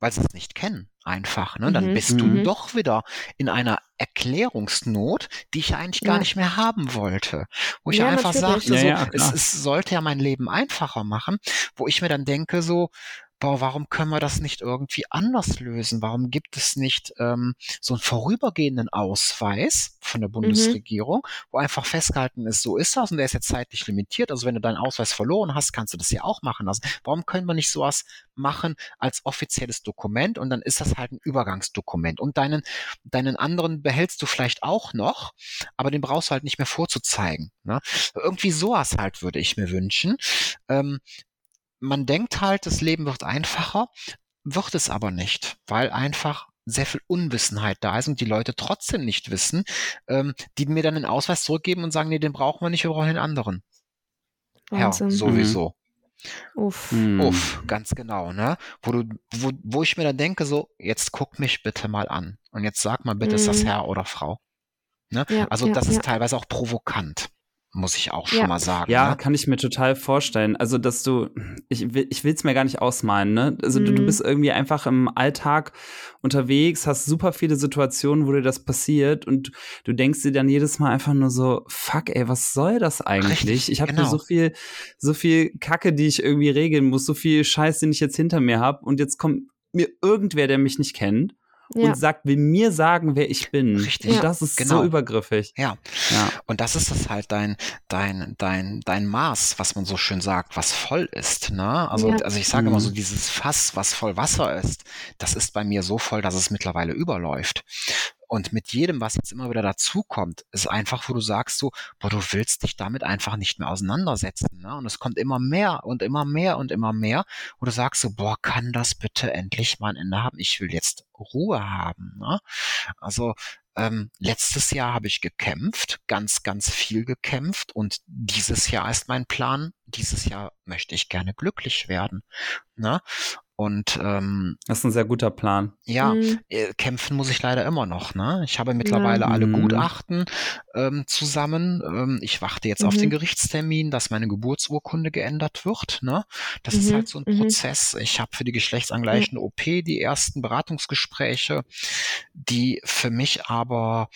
Weil sie es nicht kennen, einfach. Ne? Dann mhm. bist du mhm. doch wieder in einer Erklärungsnot, die ich eigentlich gar ja. nicht mehr haben wollte. Wo ich ja, einfach sagte, so, ja, es, es sollte ja mein Leben einfacher machen, wo ich mir dann denke, so, boah, warum können wir das nicht irgendwie anders lösen? Warum gibt es nicht ähm, so einen vorübergehenden Ausweis von der mhm. Bundesregierung, mhm. wo einfach festgehalten ist, so ist das und der ist jetzt zeitlich limitiert. Also wenn du deinen Ausweis verloren hast, kannst du das ja auch machen lassen. Warum können wir nicht sowas machen als offizielles Dokument und dann ist das halt ein Übergangsdokument und deinen, deinen anderen behältst du vielleicht auch noch, aber den brauchst du halt nicht mehr vorzuzeigen. Ne? Irgendwie sowas halt würde ich mir wünschen. Ähm, man denkt halt, das Leben wird einfacher, wird es aber nicht, weil einfach sehr viel Unwissenheit da ist und die Leute trotzdem nicht wissen, ähm, die mir dann den Ausweis zurückgeben und sagen, nee, den brauchen wir nicht, wir brauchen den anderen. Wahnsinn. Ja, sowieso. Mhm. Uff. Mhm. Uff, ganz genau, ne? Wo du, wo, wo ich mir dann denke, so, jetzt guck mich bitte mal an. Und jetzt sag mal bitte, mhm. ist das mhm. Herr oder Frau? Ne? Ja, also ja, das ist ja. teilweise auch provokant muss ich auch schon ja. mal sagen. Ja, ne? kann ich mir total vorstellen. Also, dass du, ich will, ich will es mir gar nicht ausmalen, ne? Also, mhm. du, du mhm. bist irgendwie einfach im Alltag unterwegs, hast super viele Situationen, wo dir das passiert und du denkst dir dann jedes Mal einfach nur so, fuck, ey, was soll das eigentlich? Richtig, ich habe genau. so viel, so viel Kacke, die ich irgendwie regeln muss, so viel Scheiß, den ich jetzt hinter mir habe und jetzt kommt mir irgendwer, der mich nicht kennt ja. und sagt, will mir sagen, wer ich bin. Richtig. Und das ist genau. so übergriffig. Ja. ja. Und das ist das halt dein, dein, dein, dein Maß, was man so schön sagt, was voll ist. Ne? Also, ja. also ich sage mhm. immer so, dieses Fass, was voll Wasser ist, das ist bei mir so voll, dass es mittlerweile überläuft. Und mit jedem, was jetzt immer wieder dazukommt, ist einfach, wo du sagst so, boah, du willst dich damit einfach nicht mehr auseinandersetzen. Ne? Und es kommt immer mehr und immer mehr und immer mehr, wo du sagst so, boah, kann das bitte endlich mal ein Ende haben? Ich will jetzt Ruhe haben. Ne? Also ähm, letztes Jahr habe ich gekämpft, ganz, ganz viel gekämpft und dieses Jahr ist mein Plan. Dieses Jahr möchte ich gerne glücklich werden. Ne? Und ähm, das ist ein sehr guter Plan. Ja, mhm. Äh, kämpfen muss ich leider immer noch. Ne? Ich habe mittlerweile ja. alle mhm. Gutachten ähm, zusammen. Ähm, ich warte jetzt mhm. auf den mhm. Gerichtstermin, dass meine Geburtsurkunde geändert wird. Ne? Das ist halt so ein mhm. Prozess. Ich habe für die geschlechtsangleichende OP die ersten Beratungsgespräche, die für mich aber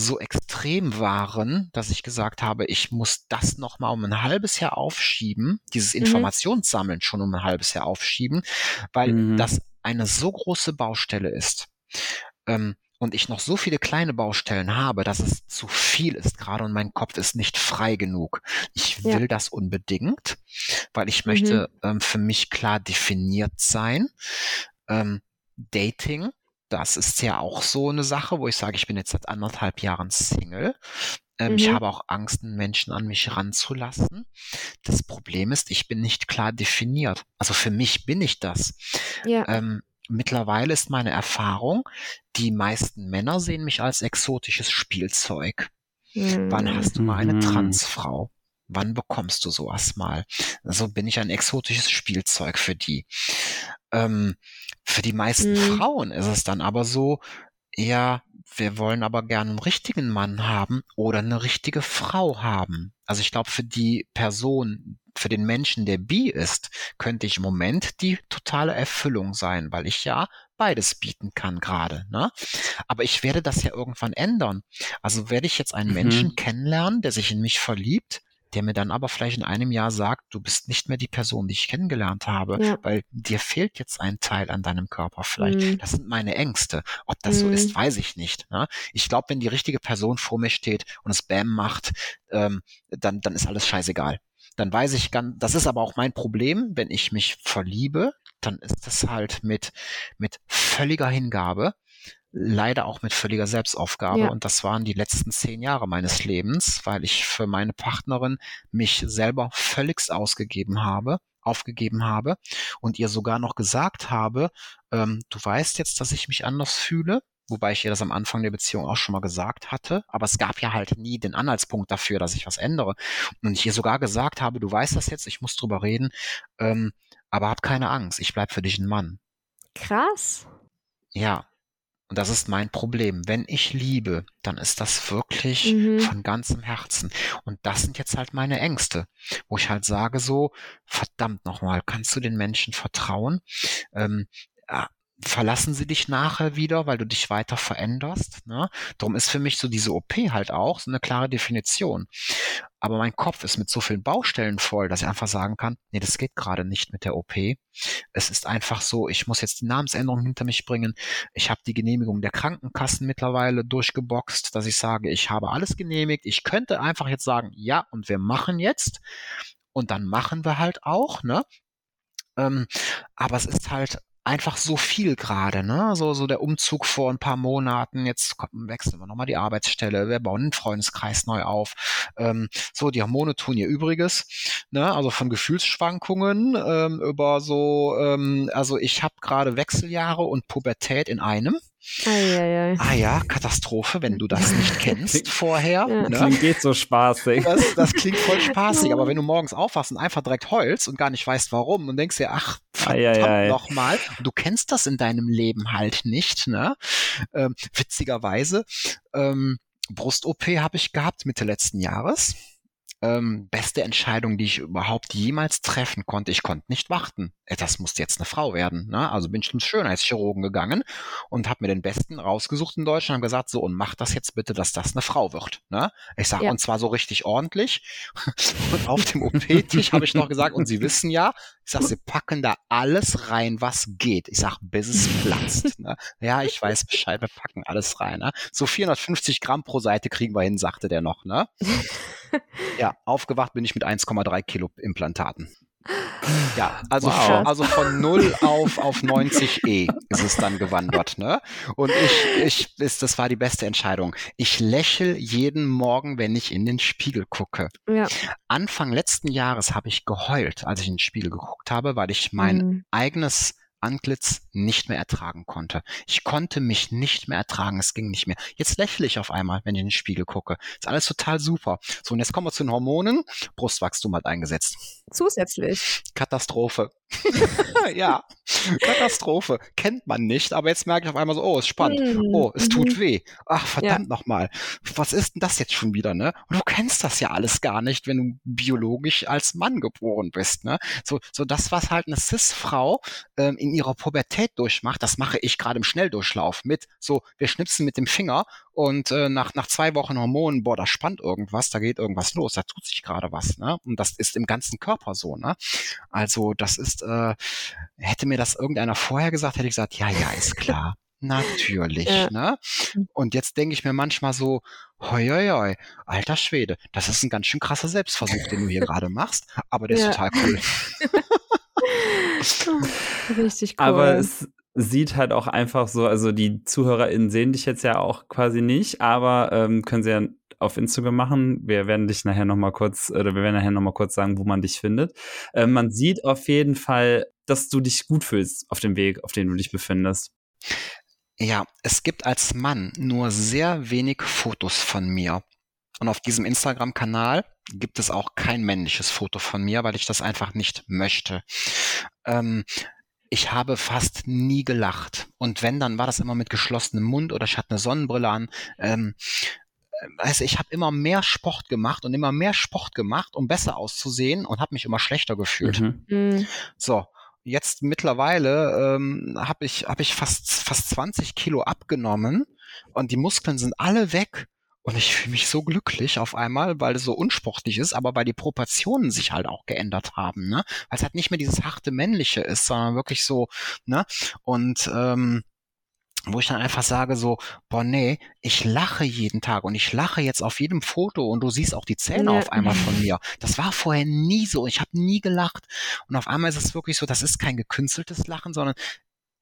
so extrem waren, dass ich gesagt habe, ich muss das nochmal um ein halbes Jahr aufschieben, dieses mhm. Informationssammeln schon um ein halbes Jahr aufschieben, weil mhm. das eine so große Baustelle ist. Ähm, und ich noch so viele kleine Baustellen habe, dass es zu viel ist gerade und mein Kopf ist nicht frei genug. Ich will ja. das unbedingt, weil ich möchte mhm. ähm, für mich klar definiert sein. Ähm, Dating das ist ja auch so eine Sache, wo ich sage, ich bin jetzt seit anderthalb Jahren Single. Ähm, mhm. Ich habe auch Angst, einen Menschen an mich ranzulassen. Das Problem ist, ich bin nicht klar definiert. Also für mich bin ich das. Ja. Ähm, mittlerweile ist meine Erfahrung, die meisten Männer sehen mich als exotisches Spielzeug. Mhm. Wann hast du mal eine mhm. Transfrau? Wann bekommst du sowas mal? Also bin ich ein exotisches Spielzeug für die. Ähm, für die meisten mhm. Frauen ist es dann aber so, ja, wir wollen aber gerne einen richtigen Mann haben oder eine richtige Frau haben. Also ich glaube, für die Person, für den Menschen, der bi ist, könnte ich im Moment die totale Erfüllung sein, weil ich ja beides bieten kann gerade. Ne? Aber ich werde das ja irgendwann ändern. Also werde ich jetzt einen mhm. Menschen kennenlernen, der sich in mich verliebt, der mir dann aber vielleicht in einem Jahr sagt, du bist nicht mehr die Person, die ich kennengelernt habe, ja. weil dir fehlt jetzt ein Teil an deinem Körper vielleicht. Mhm. Das sind meine Ängste. Ob das mhm. so ist, mhm. weiß ich nicht. Ne? Ich glaube, wenn die richtige Person vor mir steht und es Bam macht, ähm, dann, dann ist alles scheißegal. Dann weiß ich ganz, das ist aber auch mein Problem, wenn ich mich verliebe, dann ist das halt mit, mit völliger Hingabe leider auch mit völliger Selbstaufgabe. Ja. Und das waren die letzten zehn Jahre meines Lebens, weil ich für meine Partnerin mich selber völligst ausgegeben habe, aufgegeben habe und ihr sogar noch gesagt habe, ähm, du weißt jetzt, dass ich mich anders fühle. Wobei ich ihr das am Anfang der Beziehung auch schon mal gesagt hatte. Aber es gab ja halt nie den Anhaltspunkt dafür, dass ich was ändere. Und ich ihr sogar gesagt habe, du weißt das jetzt, ich muss drüber reden, ähm, aber hab keine Angst, ich bleib für dich ein Mann. Krass. Ja, und das ist mein Problem. Wenn ich liebe, dann ist das wirklich mhm. von ganzem Herzen. Und das sind jetzt halt meine Ängste, wo ich halt sage so, verdammt nochmal, kannst du den Menschen vertrauen? Ähm, verlassen sie dich nachher wieder, weil du dich weiter veränderst. Ne? Darum ist für mich so diese OP halt auch so eine klare Definition. Aber mein Kopf ist mit so vielen Baustellen voll, dass ich einfach sagen kann, nee, das geht gerade nicht mit der OP. Es ist einfach so, ich muss jetzt die Namensänderung hinter mich bringen. Ich habe die Genehmigung der Krankenkassen mittlerweile durchgeboxt, dass ich sage, ich habe alles genehmigt. Ich könnte einfach jetzt sagen, ja, und wir machen jetzt. Und dann machen wir halt auch, ne? Ähm, aber es ist halt einfach so viel gerade, ne? So, so der Umzug vor ein paar Monaten, jetzt wechseln wir nochmal die Arbeitsstelle, wir bauen einen Freundeskreis neu auf. Ähm, so, die Hormone tun ihr Übriges, ne? Also von Gefühlsschwankungen ähm, über so, ähm, also ich habe gerade Wechseljahre und Pubertät in einem. Eieiei. Ah ja, Katastrophe, wenn du das nicht kennst vorher. Ja. Ne? Klingt geht so spaßig. Das, das klingt voll spaßig, aber wenn du morgens aufwachst und einfach direkt heulst und gar nicht weißt warum und denkst dir, ach, verdammt nochmal, du kennst das in deinem Leben halt nicht, ne? Ähm, witzigerweise, ähm, Brust-OP habe ich gehabt Mitte letzten Jahres ähm, beste Entscheidung, die ich überhaupt jemals treffen konnte. Ich konnte nicht warten. Äh, das muss jetzt eine Frau werden. Ne? Also bin ich zum Schönheitschirurgen gegangen und habe mir den Besten rausgesucht in Deutschland und gesagt, so und mach das jetzt bitte, dass das eine Frau wird. Ne? Ich sage, ja. und zwar so richtig ordentlich. und auf dem OP-Tisch habe ich noch gesagt, und Sie wissen ja, ich sage, Sie packen da alles rein, was geht. Ich sage, bis es platzt. Ne? Ja, ich weiß Bescheid, wir packen alles rein. Ne? So 450 Gramm pro Seite kriegen wir hin, sagte der noch. Ne? ja, aufgewacht bin ich mit 1,3 Kilo Implantaten. Ja, also, wow. von, also von 0 auf, auf 90 E ist es dann gewandert, ne? Und ich, ich, ist, das war die beste Entscheidung. Ich lächel jeden Morgen, wenn ich in den Spiegel gucke. Ja. Anfang letzten Jahres habe ich geheult, als ich in den Spiegel geguckt habe, weil ich mein mhm. eigenes Antlitz nicht mehr ertragen konnte. Ich konnte mich nicht mehr ertragen, es ging nicht mehr. Jetzt lächle ich auf einmal, wenn ich in den Spiegel gucke. Ist alles total super. So, und jetzt kommen wir zu den Hormonen. Brustwachstum hat eingesetzt. Zusätzlich. Katastrophe. ja, Katastrophe. Kennt man nicht, aber jetzt merke ich auf einmal so, oh, ist spannend. Mhm. Oh, es tut mhm. weh. Ach, verdammt ja. nochmal. Was ist denn das jetzt schon wieder, ne? Und du kennst das ja alles gar nicht, wenn du biologisch als Mann geboren bist, ne? So, so das, was halt eine Cis-Frau ähm, in ihrer Pubertät durchmacht, das mache ich gerade im Schnelldurchlauf mit. So, wir schnipsen mit dem Finger und äh, nach, nach zwei Wochen Hormonen, boah, da spannt irgendwas, da geht irgendwas los, da tut sich gerade was, ne? Und das ist im ganzen Körper so, ne? Also, das ist äh, hätte mir das irgendeiner vorher gesagt, hätte ich gesagt, ja, ja, ist klar. Natürlich, ja. ne? Und jetzt denke ich mir manchmal so, hoi, hoi, hoi, alter Schwede, das ist ein ganz schön krasser Selbstversuch, den du hier gerade machst, aber der ja. ist total cool. Richtig cool. Aber es sieht halt auch einfach so, also die ZuhörerInnen sehen dich jetzt ja auch quasi nicht, aber ähm, können sie ja auf Instagram machen. Wir werden dich nachher noch mal kurz, oder wir werden nachher noch mal kurz sagen, wo man dich findet. Äh, man sieht auf jeden Fall, dass du dich gut fühlst auf dem Weg, auf dem du dich befindest. Ja, es gibt als Mann nur sehr wenig Fotos von mir. Und auf diesem Instagram-Kanal gibt es auch kein männliches Foto von mir, weil ich das einfach nicht möchte. Ähm, ich habe fast nie gelacht. Und wenn, dann war das immer mit geschlossenem Mund oder ich hatte eine Sonnenbrille an. Ähm, also ich habe immer mehr Sport gemacht und immer mehr Sport gemacht, um besser auszusehen und habe mich immer schlechter gefühlt. Mhm. Mhm. So, jetzt mittlerweile ähm, habe ich, hab ich fast, fast 20 Kilo abgenommen und die Muskeln sind alle weg. Und ich fühle mich so glücklich auf einmal, weil es so unsportlich ist, aber weil die Proportionen sich halt auch geändert haben, ne? Weil es halt nicht mehr dieses harte männliche ist, sondern wirklich so, ne? Und ähm, wo ich dann einfach sage so, boah nee, ich lache jeden Tag und ich lache jetzt auf jedem Foto und du siehst auch die Zähne ja. auf einmal von mir. Das war vorher nie so. Ich habe nie gelacht und auf einmal ist es wirklich so, das ist kein gekünsteltes Lachen, sondern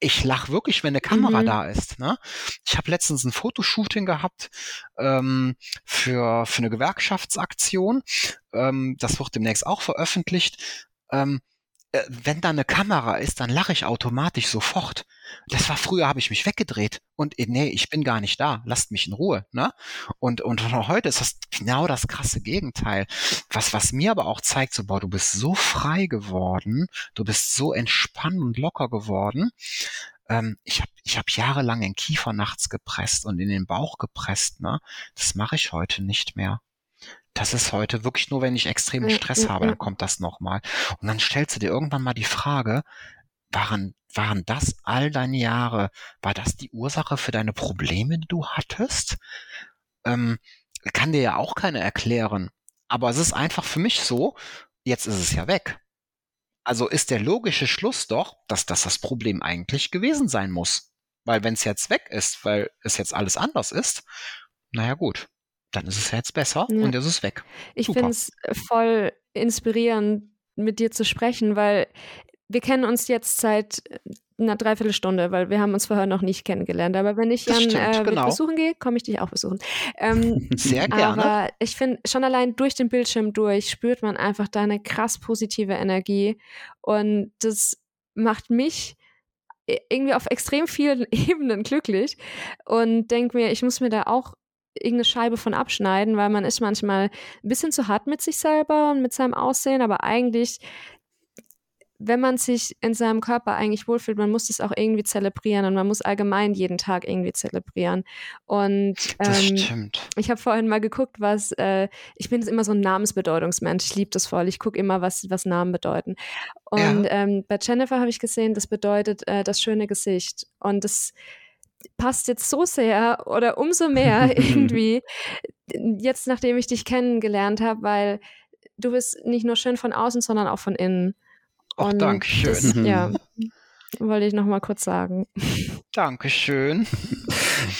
ich lache wirklich, wenn eine Kamera mhm. da ist. Ne? Ich habe letztens ein Fotoshooting gehabt ähm, für, für eine Gewerkschaftsaktion. Ähm, das wird demnächst auch veröffentlicht. Ähm, äh, wenn da eine Kamera ist, dann lache ich automatisch sofort. Das war früher, habe ich mich weggedreht und äh, nee, ich bin gar nicht da, lasst mich in Ruhe, ne? Und und heute ist das genau das krasse Gegenteil. Was was mir aber auch zeigt, so boah, du bist so frei geworden, du bist so entspannt und locker geworden. Ähm, ich habe ich hab jahrelang den Kiefer nachts gepresst und in den Bauch gepresst, ne? Das mache ich heute nicht mehr. Das ist heute wirklich nur, wenn ich extremen Stress habe, dann kommt das nochmal. Und dann stellst du dir irgendwann mal die Frage, waren, waren das all deine Jahre, war das die Ursache für deine Probleme, die du hattest? Ähm, kann dir ja auch keiner erklären. Aber es ist einfach für mich so, jetzt ist es ja weg. Also ist der logische Schluss doch, dass das das Problem eigentlich gewesen sein muss. Weil wenn es jetzt weg ist, weil es jetzt alles anders ist, naja gut, dann ist es jetzt besser ja. und es ist weg. Ich finde es voll inspirierend, mit dir zu sprechen, weil wir kennen uns jetzt seit einer Dreiviertelstunde, weil wir haben uns vorher noch nicht kennengelernt. Aber wenn ich Jan stimmt, äh, genau. besuchen gehe, komme ich dich auch besuchen. Ähm, Sehr gerne. Aber ich finde, schon allein durch den Bildschirm durch spürt man einfach deine krass positive Energie. Und das macht mich irgendwie auf extrem vielen Ebenen glücklich und denke mir, ich muss mir da auch irgendeine Scheibe von abschneiden, weil man ist manchmal ein bisschen zu hart mit sich selber und mit seinem Aussehen, aber eigentlich wenn man sich in seinem Körper eigentlich wohlfühlt, man muss das auch irgendwie zelebrieren und man muss allgemein jeden Tag irgendwie zelebrieren. Und ähm, ich habe vorhin mal geguckt, was, äh, ich bin immer so ein Namensbedeutungsmensch, ich liebe das voll, ich gucke immer, was, was Namen bedeuten. Und ja. ähm, bei Jennifer habe ich gesehen, das bedeutet äh, das schöne Gesicht. Und das passt jetzt so sehr oder umso mehr irgendwie, jetzt nachdem ich dich kennengelernt habe, weil du bist nicht nur schön von außen, sondern auch von innen. Ach, Dankeschön. Das, ja, wollte ich noch mal kurz sagen. Dankeschön.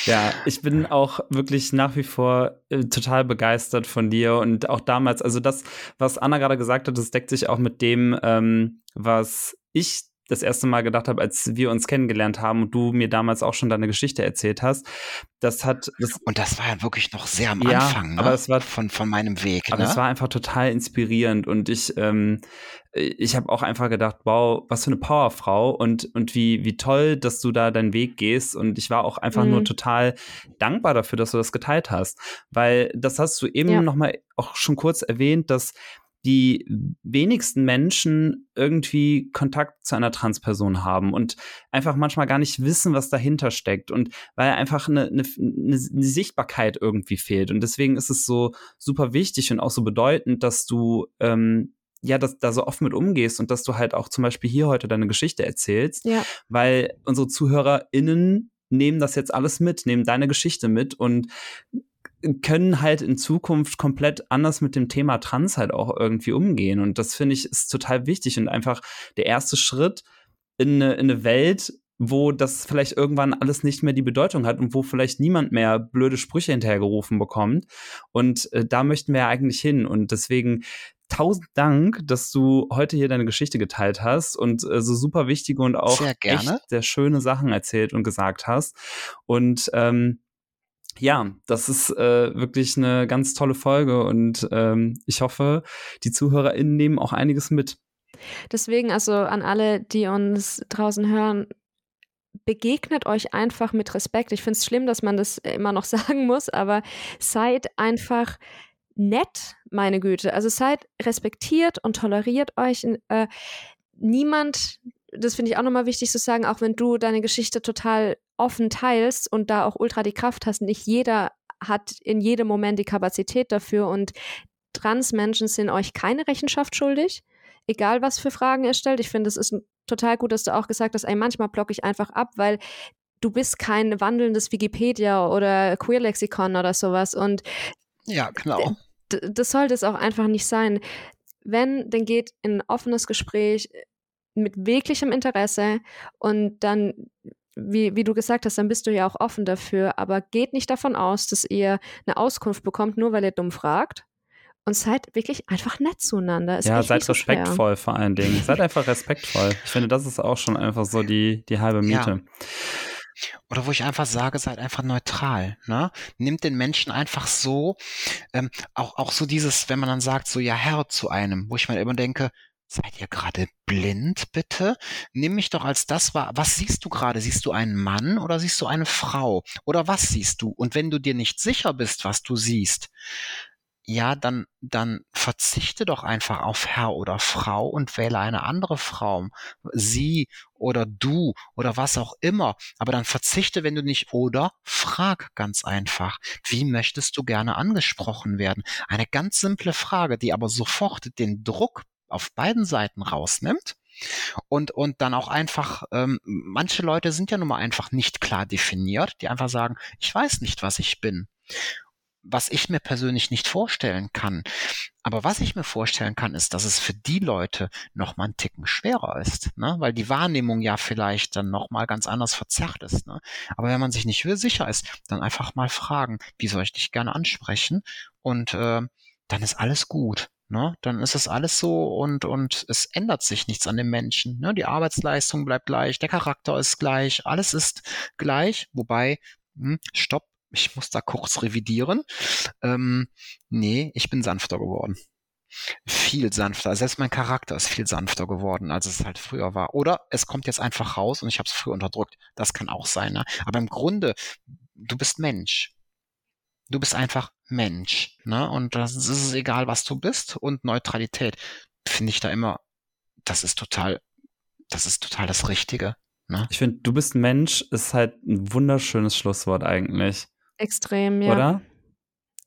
Ja, ich bin auch wirklich nach wie vor äh, total begeistert von dir und auch damals, also das, was Anna gerade gesagt hat, das deckt sich auch mit dem, ähm, was ich das erste Mal gedacht habe, als wir uns kennengelernt haben und du mir damals auch schon deine Geschichte erzählt hast. Das hat. Das, und das war ja wirklich noch sehr am ja, Anfang ne? aber es war, von, von meinem Weg. Aber ne? es war einfach total inspirierend und ich, ähm, ich habe auch einfach gedacht, wow, was für eine Powerfrau und, und wie, wie toll, dass du da deinen Weg gehst. Und ich war auch einfach mhm. nur total dankbar dafür, dass du das geteilt hast. Weil das hast du eben ja. nochmal auch schon kurz erwähnt, dass die wenigsten Menschen irgendwie Kontakt zu einer Transperson haben und einfach manchmal gar nicht wissen, was dahinter steckt und weil einfach eine, eine, eine Sichtbarkeit irgendwie fehlt. Und deswegen ist es so super wichtig und auch so bedeutend, dass du ähm, ja, dass da so offen mit umgehst und dass du halt auch zum Beispiel hier heute deine Geschichte erzählst, ja. weil unsere ZuhörerInnen nehmen das jetzt alles mit, nehmen deine Geschichte mit und können halt in Zukunft komplett anders mit dem Thema Trans halt auch irgendwie umgehen. Und das finde ich ist total wichtig und einfach der erste Schritt in eine, in eine Welt, wo das vielleicht irgendwann alles nicht mehr die Bedeutung hat und wo vielleicht niemand mehr blöde Sprüche hinterhergerufen bekommt. Und äh, da möchten wir ja eigentlich hin. Und deswegen tausend Dank, dass du heute hier deine Geschichte geteilt hast und äh, so super wichtige und auch sehr echt sehr schöne Sachen erzählt und gesagt hast. Und ähm, ja, das ist äh, wirklich eine ganz tolle Folge und ähm, ich hoffe, die ZuhörerInnen nehmen auch einiges mit. Deswegen, also an alle, die uns draußen hören, begegnet euch einfach mit Respekt. Ich finde es schlimm, dass man das immer noch sagen muss, aber seid einfach nett, meine Güte. Also seid respektiert und toleriert euch. Äh, niemand das finde ich auch nochmal wichtig zu sagen, auch wenn du deine Geschichte total offen teilst und da auch ultra die Kraft hast, nicht jeder hat in jedem Moment die Kapazität dafür und Transmenschen sind euch keine Rechenschaft schuldig, egal was für Fragen ihr stellt. Ich finde, es ist total gut, dass du auch gesagt hast, ey, manchmal blocke ich einfach ab, weil du bist kein wandelndes Wikipedia oder Queer-Lexikon oder sowas und ja, genau. Das sollte es auch einfach nicht sein. Wenn, dann geht in ein offenes Gespräch, mit wirklichem Interesse und dann, wie, wie du gesagt hast, dann bist du ja auch offen dafür, aber geht nicht davon aus, dass ihr eine Auskunft bekommt, nur weil ihr dumm fragt. Und seid wirklich einfach nett zueinander. Ist ja, seid respektvoll so vor allen Dingen. Seid einfach respektvoll. Ich finde, das ist auch schon einfach so die, die halbe Miete. Ja. Oder wo ich einfach sage, seid einfach neutral. Ne? Nimmt den Menschen einfach so, ähm, auch, auch so dieses, wenn man dann sagt, so ja Herr zu einem, wo ich mir immer denke, Seid ihr gerade blind, bitte? Nimm mich doch als das wahr. Was siehst du gerade? Siehst du einen Mann oder siehst du eine Frau? Oder was siehst du? Und wenn du dir nicht sicher bist, was du siehst, ja, dann, dann verzichte doch einfach auf Herr oder Frau und wähle eine andere Frau. Sie oder du oder was auch immer. Aber dann verzichte, wenn du nicht oder frag ganz einfach. Wie möchtest du gerne angesprochen werden? Eine ganz simple Frage, die aber sofort den Druck auf beiden Seiten rausnimmt Und, und dann auch einfach, ähm, manche Leute sind ja nun mal einfach nicht klar definiert, die einfach sagen, ich weiß nicht, was ich bin was ich mir persönlich nicht vorstellen kann. Aber was ich mir vorstellen kann, ist, dass es für die Leute noch mal einen Ticken schwerer ist, ne? weil die Wahrnehmung ja vielleicht dann noch mal ganz anders verzerrt ist. Ne? Aber wenn man sich nicht sicher ist, dann einfach mal fragen, wie soll ich dich gerne ansprechen? Und äh, dann ist alles gut. Ne? Dann ist es alles so und, und es ändert sich nichts an dem Menschen. Ne? Die Arbeitsleistung bleibt gleich, der Charakter ist gleich, alles ist gleich, wobei, hm, stopp, ich muss da kurz revidieren. Ähm, nee, ich bin sanfter geworden. Viel sanfter. Selbst mein Charakter ist viel sanfter geworden, als es halt früher war. Oder es kommt jetzt einfach raus und ich habe es früher unterdrückt. Das kann auch sein. Ne? Aber im Grunde, du bist Mensch. Du bist einfach Mensch. Ne? Und das ist, ist egal, was du bist. Und Neutralität finde ich da immer, das ist total, das ist total das Richtige. Ne? Ich finde, du bist Mensch ist halt ein wunderschönes Schlusswort eigentlich. Extrem, ja. Oder?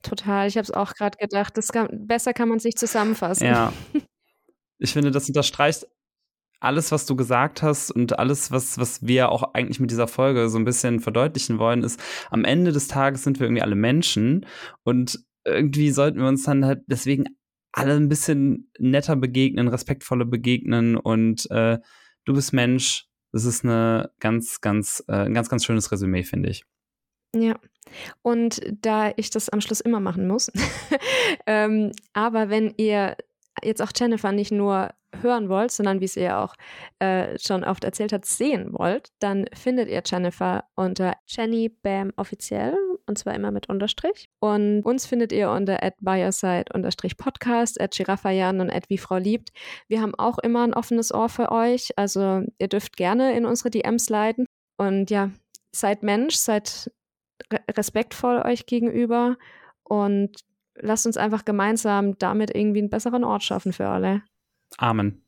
Total. Ich habe es auch gerade gedacht. Das kann, besser kann man sich zusammenfassen. Ja. Ich finde, das unterstreicht alles, was du gesagt hast und alles, was, was wir auch eigentlich mit dieser Folge so ein bisschen verdeutlichen wollen, ist, am Ende des Tages sind wir irgendwie alle Menschen und irgendwie sollten wir uns dann halt deswegen alle ein bisschen netter begegnen, respektvoller begegnen und äh, du bist Mensch. Das ist eine ganz, ganz, äh, ein ganz, ganz schönes Resümee, finde ich. Ja. Und da ich das am Schluss immer machen muss, ähm, aber wenn ihr jetzt auch Jennifer nicht nur hören wollt, sondern wie sie ja auch äh, schon oft erzählt hat, sehen wollt, dann findet ihr Jennifer unter Jenny Bam offiziell und zwar immer mit Unterstrich. Und uns findet ihr unter at unterstrich podcast, at giraffajan und at wie Frau liebt. Wir haben auch immer ein offenes Ohr für euch, also ihr dürft gerne in unsere DMs leiten. Und ja, seid Mensch, seid respektvoll euch gegenüber und lasst uns einfach gemeinsam damit irgendwie einen besseren Ort schaffen für alle. Amen.